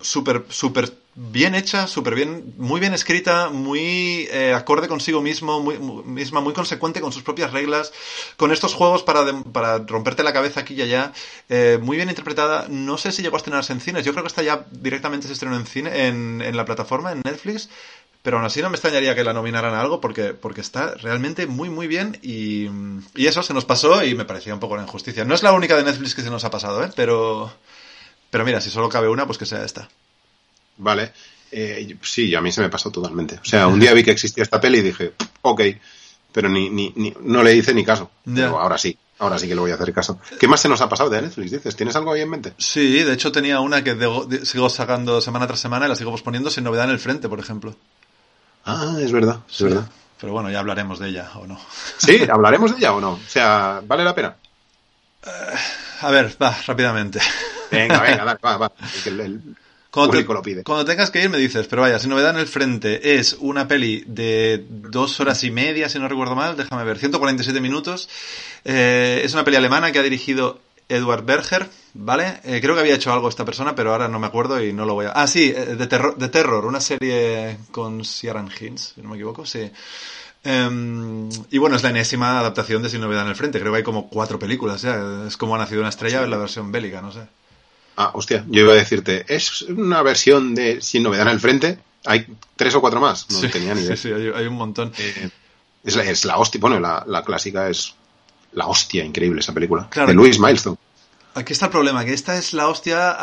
súper, súper bien hecha, súper bien, muy bien escrita, muy eh, acorde consigo mismo, muy, misma, muy consecuente con sus propias reglas, con estos juegos para, de, para romperte la cabeza aquí y allá, eh, muy bien interpretada. No sé si llegó a estrenarse en cines, yo creo que está ya directamente se estrenó en cine, en, en la plataforma, en Netflix. Pero aún así no me extrañaría que la nominaran a algo porque, porque está realmente muy muy bien y, y eso se nos pasó y me parecía un poco una injusticia. No es la única de Netflix que se nos ha pasado, ¿eh? Pero, pero mira, si solo cabe una, pues que sea esta. Vale. Eh, sí, a mí se me pasó totalmente. O sea, un día vi que existía esta peli y dije, ok, pero ni, ni, ni no le hice ni caso. Pero ahora sí, ahora sí que le voy a hacer caso. ¿Qué más se nos ha pasado de Netflix, dices? ¿Tienes algo ahí en mente? Sí, de hecho tenía una que de- de- sigo sacando semana tras semana y la sigo posponiendo sin novedad en el frente, por ejemplo. Ah, es verdad, es verdad. Pero bueno, ya hablaremos de ella, ¿o no? Sí, ¿hablaremos de ella o no? O sea, ¿vale la pena? A ver, va, rápidamente. Venga, venga, dale, va, va. El, el Cuando, te- lo pide. cuando tengas que ir me dices, pero vaya, sin novedad en el frente es una peli de dos horas y media, si no recuerdo mal, déjame ver, 147 minutos. Eh, es una peli alemana que ha dirigido Edward Berger, ¿vale? Eh, creo que había hecho algo esta persona, pero ahora no me acuerdo y no lo voy a... Ah, sí, eh, de, terror, de Terror, una serie con Ciaran Hinds, si no me equivoco, sí. Em, y bueno, es la enésima adaptación de Sin Novedad en el Frente. Creo que hay como cuatro películas ya. Es como ha nacido una estrella en la versión bélica, no sé. Ah, hostia, yo iba a decirte, es una versión de Sin Novedad en el Frente. Hay tres o cuatro más, no sí, tenía ni idea. Sí, sí, hay, hay un montón. Eh, es, la, es la hostia, bueno, la, la clásica es la hostia, increíble esa película. Claro. de Louis Milestone. Aquí está el problema, que esta es la hostia...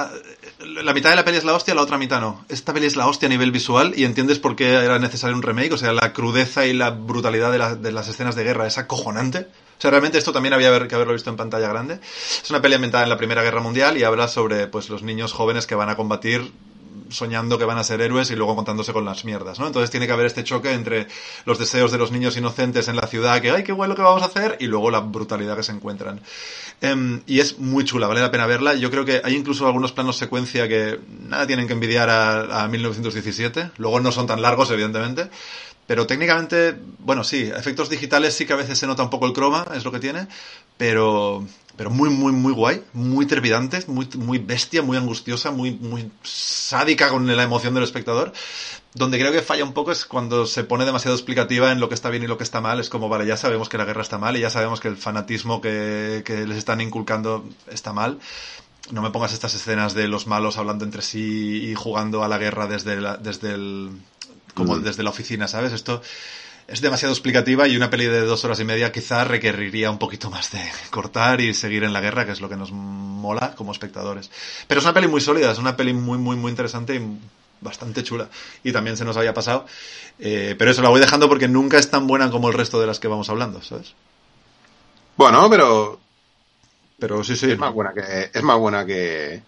La mitad de la peli es la hostia, la otra mitad no. Esta peli es la hostia a nivel visual y entiendes por qué era necesario un remake. O sea, la crudeza y la brutalidad de, la- de las escenas de guerra es acojonante. O sea, realmente esto también había que haberlo visto en pantalla grande. Es una peli ambientada en la Primera Guerra Mundial y habla sobre pues los niños jóvenes que van a combatir soñando que van a ser héroes y luego contándose con las mierdas, ¿no? Entonces tiene que haber este choque entre los deseos de los niños inocentes en la ciudad, que, ay, qué bueno lo que vamos a hacer, y luego la brutalidad que se encuentran. Em, y es muy chula, vale la pena verla. Yo creo que hay incluso algunos planos secuencia que nada tienen que envidiar a, a 1917. Luego no son tan largos, evidentemente. Pero técnicamente, bueno, sí, efectos digitales sí que a veces se nota un poco el croma, es lo que tiene, pero, pero muy, muy, muy guay, muy trepidante, muy, muy bestia, muy angustiosa, muy, muy sádica con la emoción del espectador. Donde creo que falla un poco es cuando se pone demasiado explicativa en lo que está bien y lo que está mal. Es como, vale, ya sabemos que la guerra está mal y ya sabemos que el fanatismo que, que les están inculcando está mal. No me pongas estas escenas de los malos hablando entre sí y jugando a la guerra desde, la, desde el, como desde la oficina, ¿sabes? Esto es demasiado explicativa y una peli de dos horas y media quizá requeriría un poquito más de cortar y seguir en la guerra, que es lo que nos mola como espectadores. Pero es una peli muy sólida, es una peli muy, muy, muy interesante y bastante chula. Y también se nos había pasado. Eh, pero eso la voy dejando porque nunca es tan buena como el resto de las que vamos hablando, ¿sabes? Bueno, pero. Pero sí, sí. Es más buena que. Es más buena que.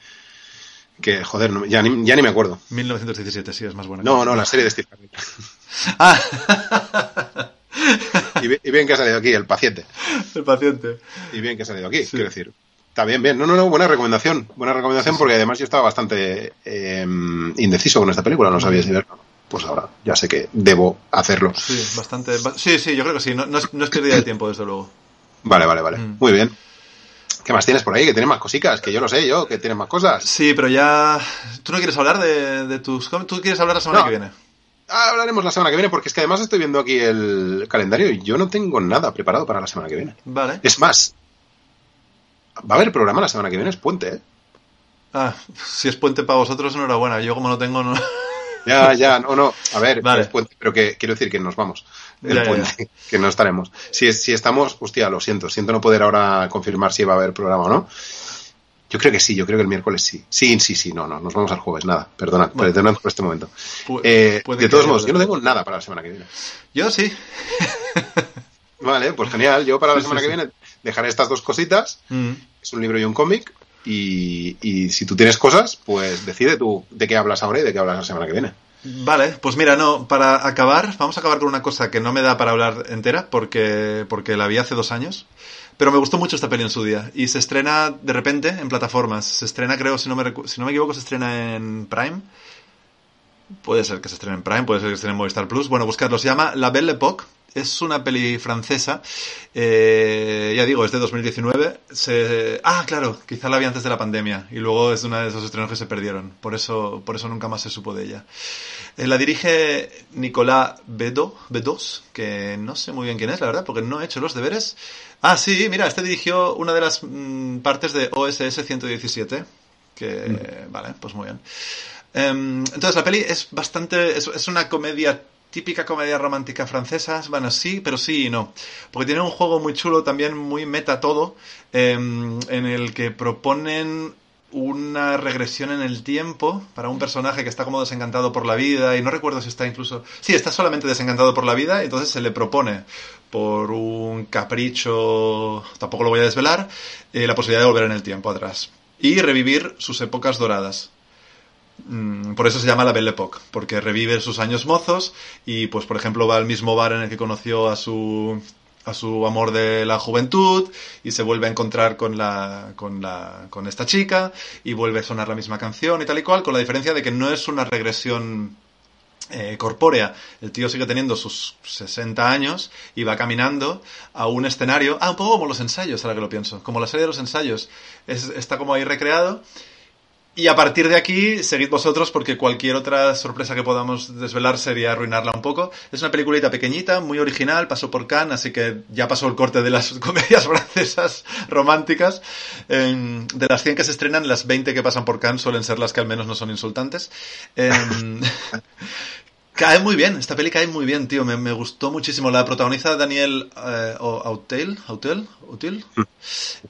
Que, joder, no, ya, ni, ya ni me acuerdo. 1917, sí, es más buena. No, no, la serie de Steve Carell. ah. y, bien, y, bien, que ha salido aquí, el paciente. El paciente. Y bien que ha salido aquí, sí. quiero decir. Está bien, bien. No, no, no, buena recomendación. Buena recomendación sí, porque además yo estaba bastante eh, indeciso con esta película, no sabía si verla. Pues ahora ya sé que debo hacerlo. Sí, bastante. Sí, sí, yo creo que sí. No, no, es, no es pérdida de tiempo, desde luego. Vale, vale, vale. Mm. Muy bien. ¿Qué más tienes por ahí? Que tienes más cositas, que yo lo sé yo, que tienes más cosas. Sí, pero ya. ¿Tú no quieres hablar de, de tus. ¿Tú quieres hablar la semana no. que viene? Hablaremos la semana que viene, porque es que además estoy viendo aquí el calendario y yo no tengo nada preparado para la semana que viene. Vale. Es más, va a haber programa la semana que viene, es puente, ¿eh? Ah, si es puente para vosotros, enhorabuena. Yo como no tengo, no. Ya, ya, no, no. A ver, vale. es puente, pero que quiero decir que nos vamos. El puente, que no estaremos. Si, si estamos, hostia, lo siento. Siento no poder ahora confirmar si va a haber programa o no. Yo creo que sí, yo creo que el miércoles sí. Sí, sí, sí, no, no, nos vamos al jueves, nada, perdona, Bueno. por este momento. Eh, de todos modos, yo no tengo nada para la semana que viene. Yo sí. Vale, pues genial. Yo para la Sí, semana sí, que sí. viene dejaré estas dos cositas. Mm. Es un libro y un cómic. Y, y si tú tienes cosas, pues decide tú de qué hablas ahora y de qué hablas la semana que viene. Vale, pues mira, no, para acabar, vamos a acabar con una cosa que no me da para hablar entera porque, porque la vi hace dos años, pero me gustó mucho esta peli en su día y se estrena de repente en plataformas. Se estrena, creo, si no me, si no me equivoco, se estrena en Prime. Puede ser que se estrene en Prime, puede ser que se estrene en Movistar Plus. Bueno, buscarlo. Se llama La Belle Époque. Es una peli francesa. eh, ya digo, es de 2019. Se... Ah, claro, quizá la vi antes de la pandemia. Y luego es una de esos estrenos que se perdieron. Por eso, por eso nunca más se supo de ella. Eh, la dirige Nicolas Bedo, Bedos, que no sé muy bien quién es, la verdad, porque no he hecho los deberes. Ah, sí, mira, este dirigió una de las mm, partes de OSS 117. Que, vale, pues muy bien. Em, entonces la peli es bastante, es, es una comedia típica comedia romántica francesa, bueno, sí, pero sí y no. Porque tiene un juego muy chulo, también muy meta todo, em, en el que proponen una regresión en el tiempo para un personaje que está como desencantado por la vida y no recuerdo si está incluso... Sí, está solamente desencantado por la vida entonces se le propone por un capricho, tampoco lo voy a desvelar, eh, la posibilidad de volver en el tiempo atrás y revivir sus épocas doradas. Mm, Por eso se llama la Belle Époque, porque revive sus años mozos y, pues, por ejemplo, va al mismo bar en el que conoció a su a su amor de la juventud y se vuelve a encontrar con la con la con esta chica y vuelve a sonar la misma canción y tal y cual, con la diferencia de que no es una regresión eh, corpórea. El tío sigue teniendo sus 60 años y va caminando a un escenario. Ah, un poco como los ensayos, ahora que lo pienso. Como la serie de los ensayos. Es- está como ahí recreado. Y a partir de aquí, seguid vosotros porque cualquier otra sorpresa que podamos desvelar sería arruinarla un poco. Es una peliculita pequeñita, muy original, pasó por Cannes, así que ya pasó el corte de las comedias francesas románticas. Em, de las 100 que se estrenan, las 20 que pasan por Cannes suelen ser las que al menos no son insultantes. Em, Cae muy bien, esta peli cae muy bien, tío. Me, me gustó muchísimo. La protagoniza Daniel eh, Autel, Autel, Autel,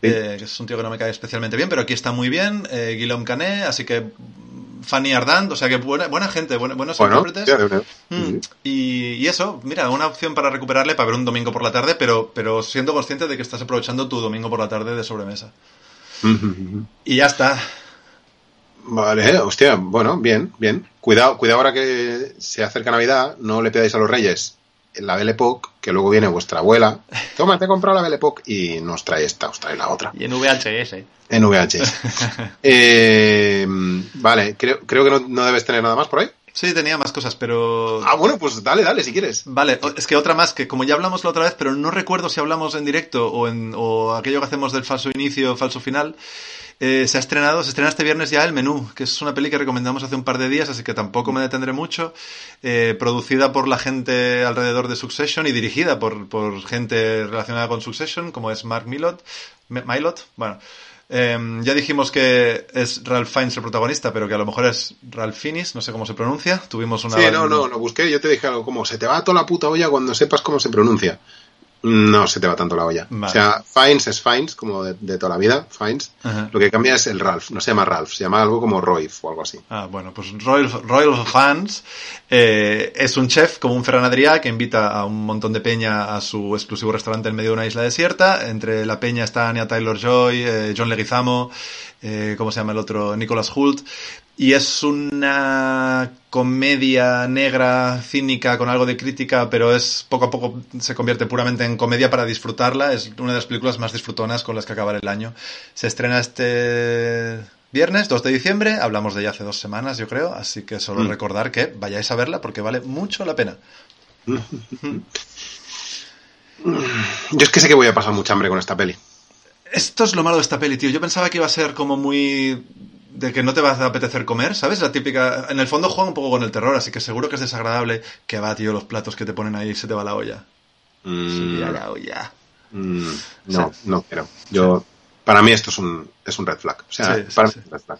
eh, que es un tío que no me cae especialmente bien, pero aquí está muy bien. Eh, Guillaume Canet, así que mm, Fanny Ardant, o sea que buena, buena gente, buena- buenos Bueno, intérpretes. Mm, y, y eso, mira, una opción para recuperarle para ver un domingo por la tarde, pero, pero siendo consciente de que estás aprovechando tu domingo por la tarde de sobremesa. Y ya está. Vale, hostia, bueno, bien, bien. Cuidado, cuidado ahora que se acerca Navidad, no le pidáis a los reyes la Belle Époque, que luego viene vuestra abuela. Toma, te he comprado la Belle Époque y nos trae esta, os trae la otra. Y en VHS. En VHS. eh, vale, creo, creo que no, no debes tener nada más por ahí. Sí, tenía más cosas, pero... Ah, bueno, pues dale, dale, si quieres. Vale, es que otra más, que como ya hablamos la otra vez, pero no recuerdo si hablamos en directo o, en, o aquello que hacemos del falso inicio, falso final, eh, se ha estrenado, se estrena este viernes ya El Menú, que es una peli que recomendamos hace un par de días, así que tampoco me detendré mucho. Eh, producida por la gente alrededor de Succession y dirigida por, por gente relacionada con Succession, como es Mark Milot. Milot, bueno. Eh, ya dijimos que es Ralph Fiennes el protagonista, pero que a lo mejor es Ralph Fiennes, no sé cómo se pronuncia. Tuvimos una. Sí, no, no, lo busqué. Yo te dije algo como: se te va toda la puta olla cuando sepas cómo se pronuncia. No se te va tanto la olla. Vale. O sea, Fiennes es Fiennes, como de, de toda la vida, Fiennes. Ajá. Lo que cambia es el Ralph. No se llama Ralph, se llama algo como Royf o algo así. Ah, bueno, pues Royal, Royal Fans eh, es un chef como un Ferran Adrià que invita a un montón de peña a su exclusivo restaurante en medio de una isla desierta. Entre la peña está Anya Taylor-Joy, eh, John Leguizamo, eh, ¿cómo se llama el otro? Nicholas Hult. Y es una comedia negra, cínica, con algo de crítica, pero es poco a poco se convierte puramente en comedia para disfrutarla. Es una de las películas más disfrutonas con las que acabar el año. Se estrena este viernes 2 de diciembre, hablamos de ella hace dos semanas, yo creo, así que solo Mm. recordar que vayáis a verla porque vale mucho la pena. Yo es que sé que voy a pasar mucha hambre con esta peli. Esto es lo malo de esta peli, tío. Yo pensaba que iba a ser como muy de que no te va a apetecer comer, ¿sabes? La típica... En el fondo juega un poco con el terror, así que seguro que es desagradable que va, tío, los platos que te ponen ahí y se te va la olla. Mm, la olla. mm, no, no quiero. Yo, para mí esto es un, es un red flag. O sea, para mí es un red flag.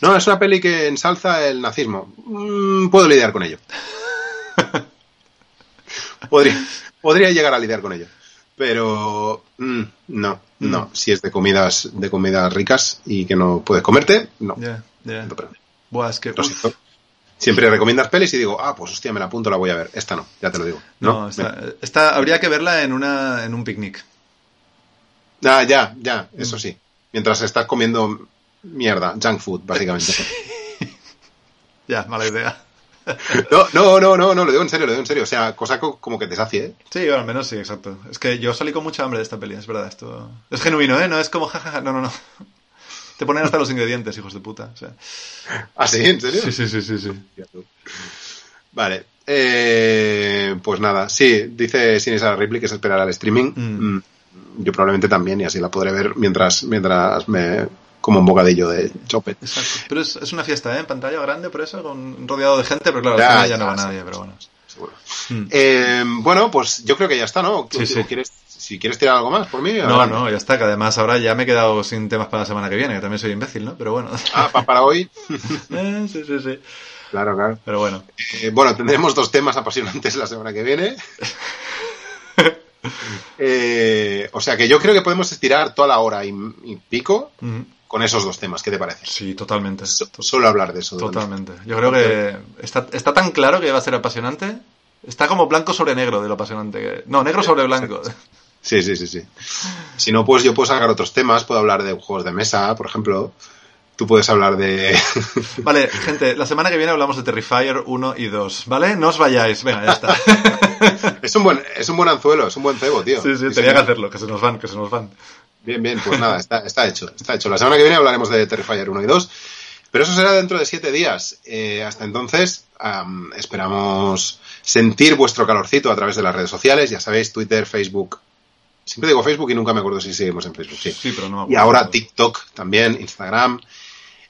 No, es una peli que ensalza el nazismo. Mm, puedo lidiar con ello. podría, podría llegar a lidiar con ello. Pero mm, no, no. Si es de comidas, de comidas ricas y que no puedes comerte, no. Ya. No, Buah, es que... Siempre recomiendas pelis y digo, ah, pues hostia, me la apunto, la voy a ver. Esta no, ya te lo digo. No, No, esta, esta- habría que verla en, una, en un picnic. Ah, ya, ya, Mm. eso sí. Mientras estás comiendo mierda, junk food, básicamente. Ya, mala idea. No, no, no, no, no, lo digo en serio, lo digo en serio. O sea, cosa co- como que te sacie, ¿eh? Sí, bueno, al menos sí, exacto. Es que yo salí con mucha hambre de esta peli, es verdad. Esto es genuino, ¿eh? No es como jajaja. No, no, no. Te ponen hasta los ingredientes, hijos de puta. O sea. ¿Ah, sí? ¿En serio? Sí, sí, sí, sí, sí. Vale. Eh, pues nada, sí, dice Sinisara Ripley que se esperará el streaming. Mm. Mm, Yo probablemente también, y así la podré ver mientras, mientras me como un bocadillo de chopet. Exacto. Pero es, es una fiesta, ¿eh? En pantalla grande, por eso, con, rodeado de gente, pero claro, Ya, al final ya, no va sí. nadie, pero bueno. Seguro. Mm. Eh, bueno, pues yo creo que ya está, ¿no? Sí, sí. ¿O ¿Quieres, si quieres tirar algo más por mí? No, no, ya está, que además ahora ya me he quedado sin temas para la semana que viene, que también soy imbécil, ¿no? Pero bueno. Ah, pa- para hoy. Eh, sí, sí, sí. Claro, claro. Pero bueno. Eh, bueno, tendremos dos temas apasionantes la semana que viene. Eh, o sea que yo creo que podemos estirar toda la hora y, y pico. Con esos dos temas. ¿Qué te parece? Sí, totalmente. So- To- solo hablar de eso. Totalmente. Yo creo que está, está tan claro que va a ser apasionante. Está como blanco sobre negro de lo apasionante. que- No, negro sobre blanco. Sí, sí, sí, sí. Si no, pues yo puedo sacar otros temas. Puedo hablar de juegos de mesa, por ejemplo. Tú puedes hablar de... Vale, gente, la semana que viene hablamos de Terrifier 1 y 2, ¿vale? No os vayáis, venga, ya está. es, un buen, es un buen anzuelo, es un buen cebo, tío. Sí, sí, Sí, tenía sí. que hacerlo, que se nos van, que se nos van. Bien, bien, pues nada, está, está hecho, está hecho. La semana que viene hablaremos de Terrifier 1 y 2, pero eso será dentro de siete días. Eh, hasta entonces, am, esperamos sentir vuestro calorcito a través de las redes sociales, ya sabéis, Twitter, Facebook. Siempre digo Facebook y nunca me acuerdo si seguimos en Facebook, sí. Sí, pero no Y ahora TikTok también, Instagram.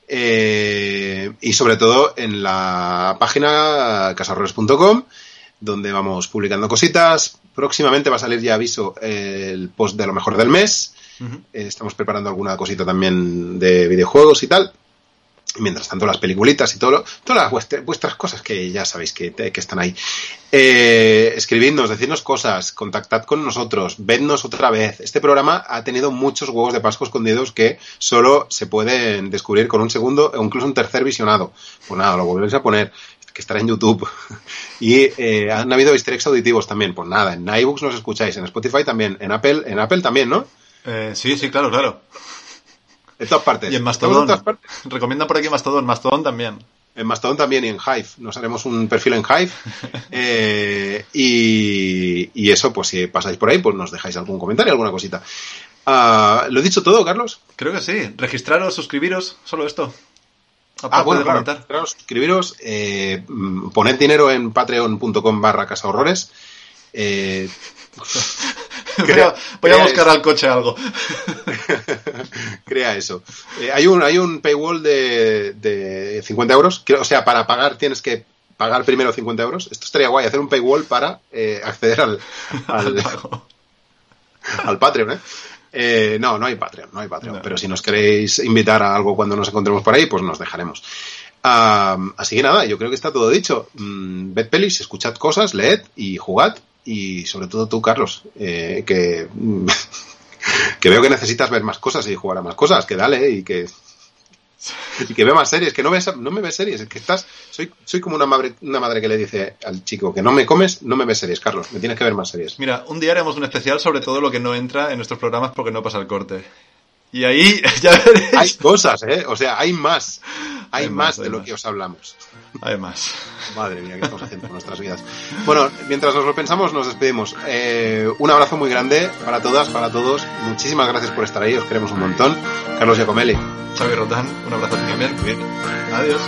eh, y sobre todo en la página casarroles.com, donde vamos publicando cositas. Próximamente va a salir ya aviso el post de lo mejor del mes. Eh, estamos preparando alguna cosita también de videojuegos y tal. Mientras tanto, las peliculitas y todo lo- todas las vuestra- vuestras cosas que ya sabéis que, están ahí. Eh, escribidnos, decidnos cosas, contactad con nosotros, vednos otra vez. Este programa ha tenido muchos huevos de Pascua escondidos que solo se pueden descubrir con un segundo o incluso un tercer visionado. Pues nada, lo volvéis a poner, que estará en YouTube. y eh, han habido easter auditivos también. Pues nada, en iBooks nos escucháis, en Spotify también, en Apple, en Apple también, ¿no? Eh, sí, sí, claro, claro. En todas partes. Y en Mastodon. Recomiendan por aquí Mastodon. Mastodon también. En Mastodon también y en Hive. Nos haremos un perfil en Hive. Eh, y, eso, pues si pasáis por ahí, pues nos dejáis algún comentario, alguna cosita. Ah, ¿Lo he dicho todo, Carlos? Creo que sí. Registraros, suscribiros, solo esto. ah, bueno, claro. Registraros, suscribiros, eh, poned dinero en patreon.com barra casa horrores. Eh, voy, a, buscar al coche algo. crea eso. Eh, hay, un, hay un paywall de, de 50 euros. o sea, para pagar tienes que pagar primero 50 euros. Esto estaría guay, hacer un paywall para eh, acceder al, al, al Patreon, ¿eh? ¿eh? no, no hay Patreon, no hay Patreon. Pero si nos queréis invitar a algo cuando nos encontremos por ahí, pues nos dejaremos. así que nada, yo creo que está todo dicho. Mm, ved pelis, escuchad cosas, leed y jugad y sobre todo tú, Carlos, eh, que, que veo que necesitas ver más cosas y jugar a más cosas, que dale y que y que ve más series, que no ves, no me ves series, es que estás, soy, soy como una madre, una madre que le dice al chico que no me comes, no me ves series, Carlos, me tienes que ver más series. Mira, un día haremos un especial sobre todo lo que no entra en nuestros programas porque no pasa el corte. Y ahí ya veréis. Hay cosas, ¿eh? O sea, hay más. Hay, más, de lo que os hablamos. Hay más. Madre mía, ¿qué estamos haciendo con nuestras vidas? Bueno, mientras nos lo pensamos, nos despedimos. Eh, un abrazo muy grande para todas, para todos. Muchísimas gracias por estar ahí, os queremos un montón. Carlos Giacomelli. Xavi Rotán, un abrazo también. Bien. Adiós.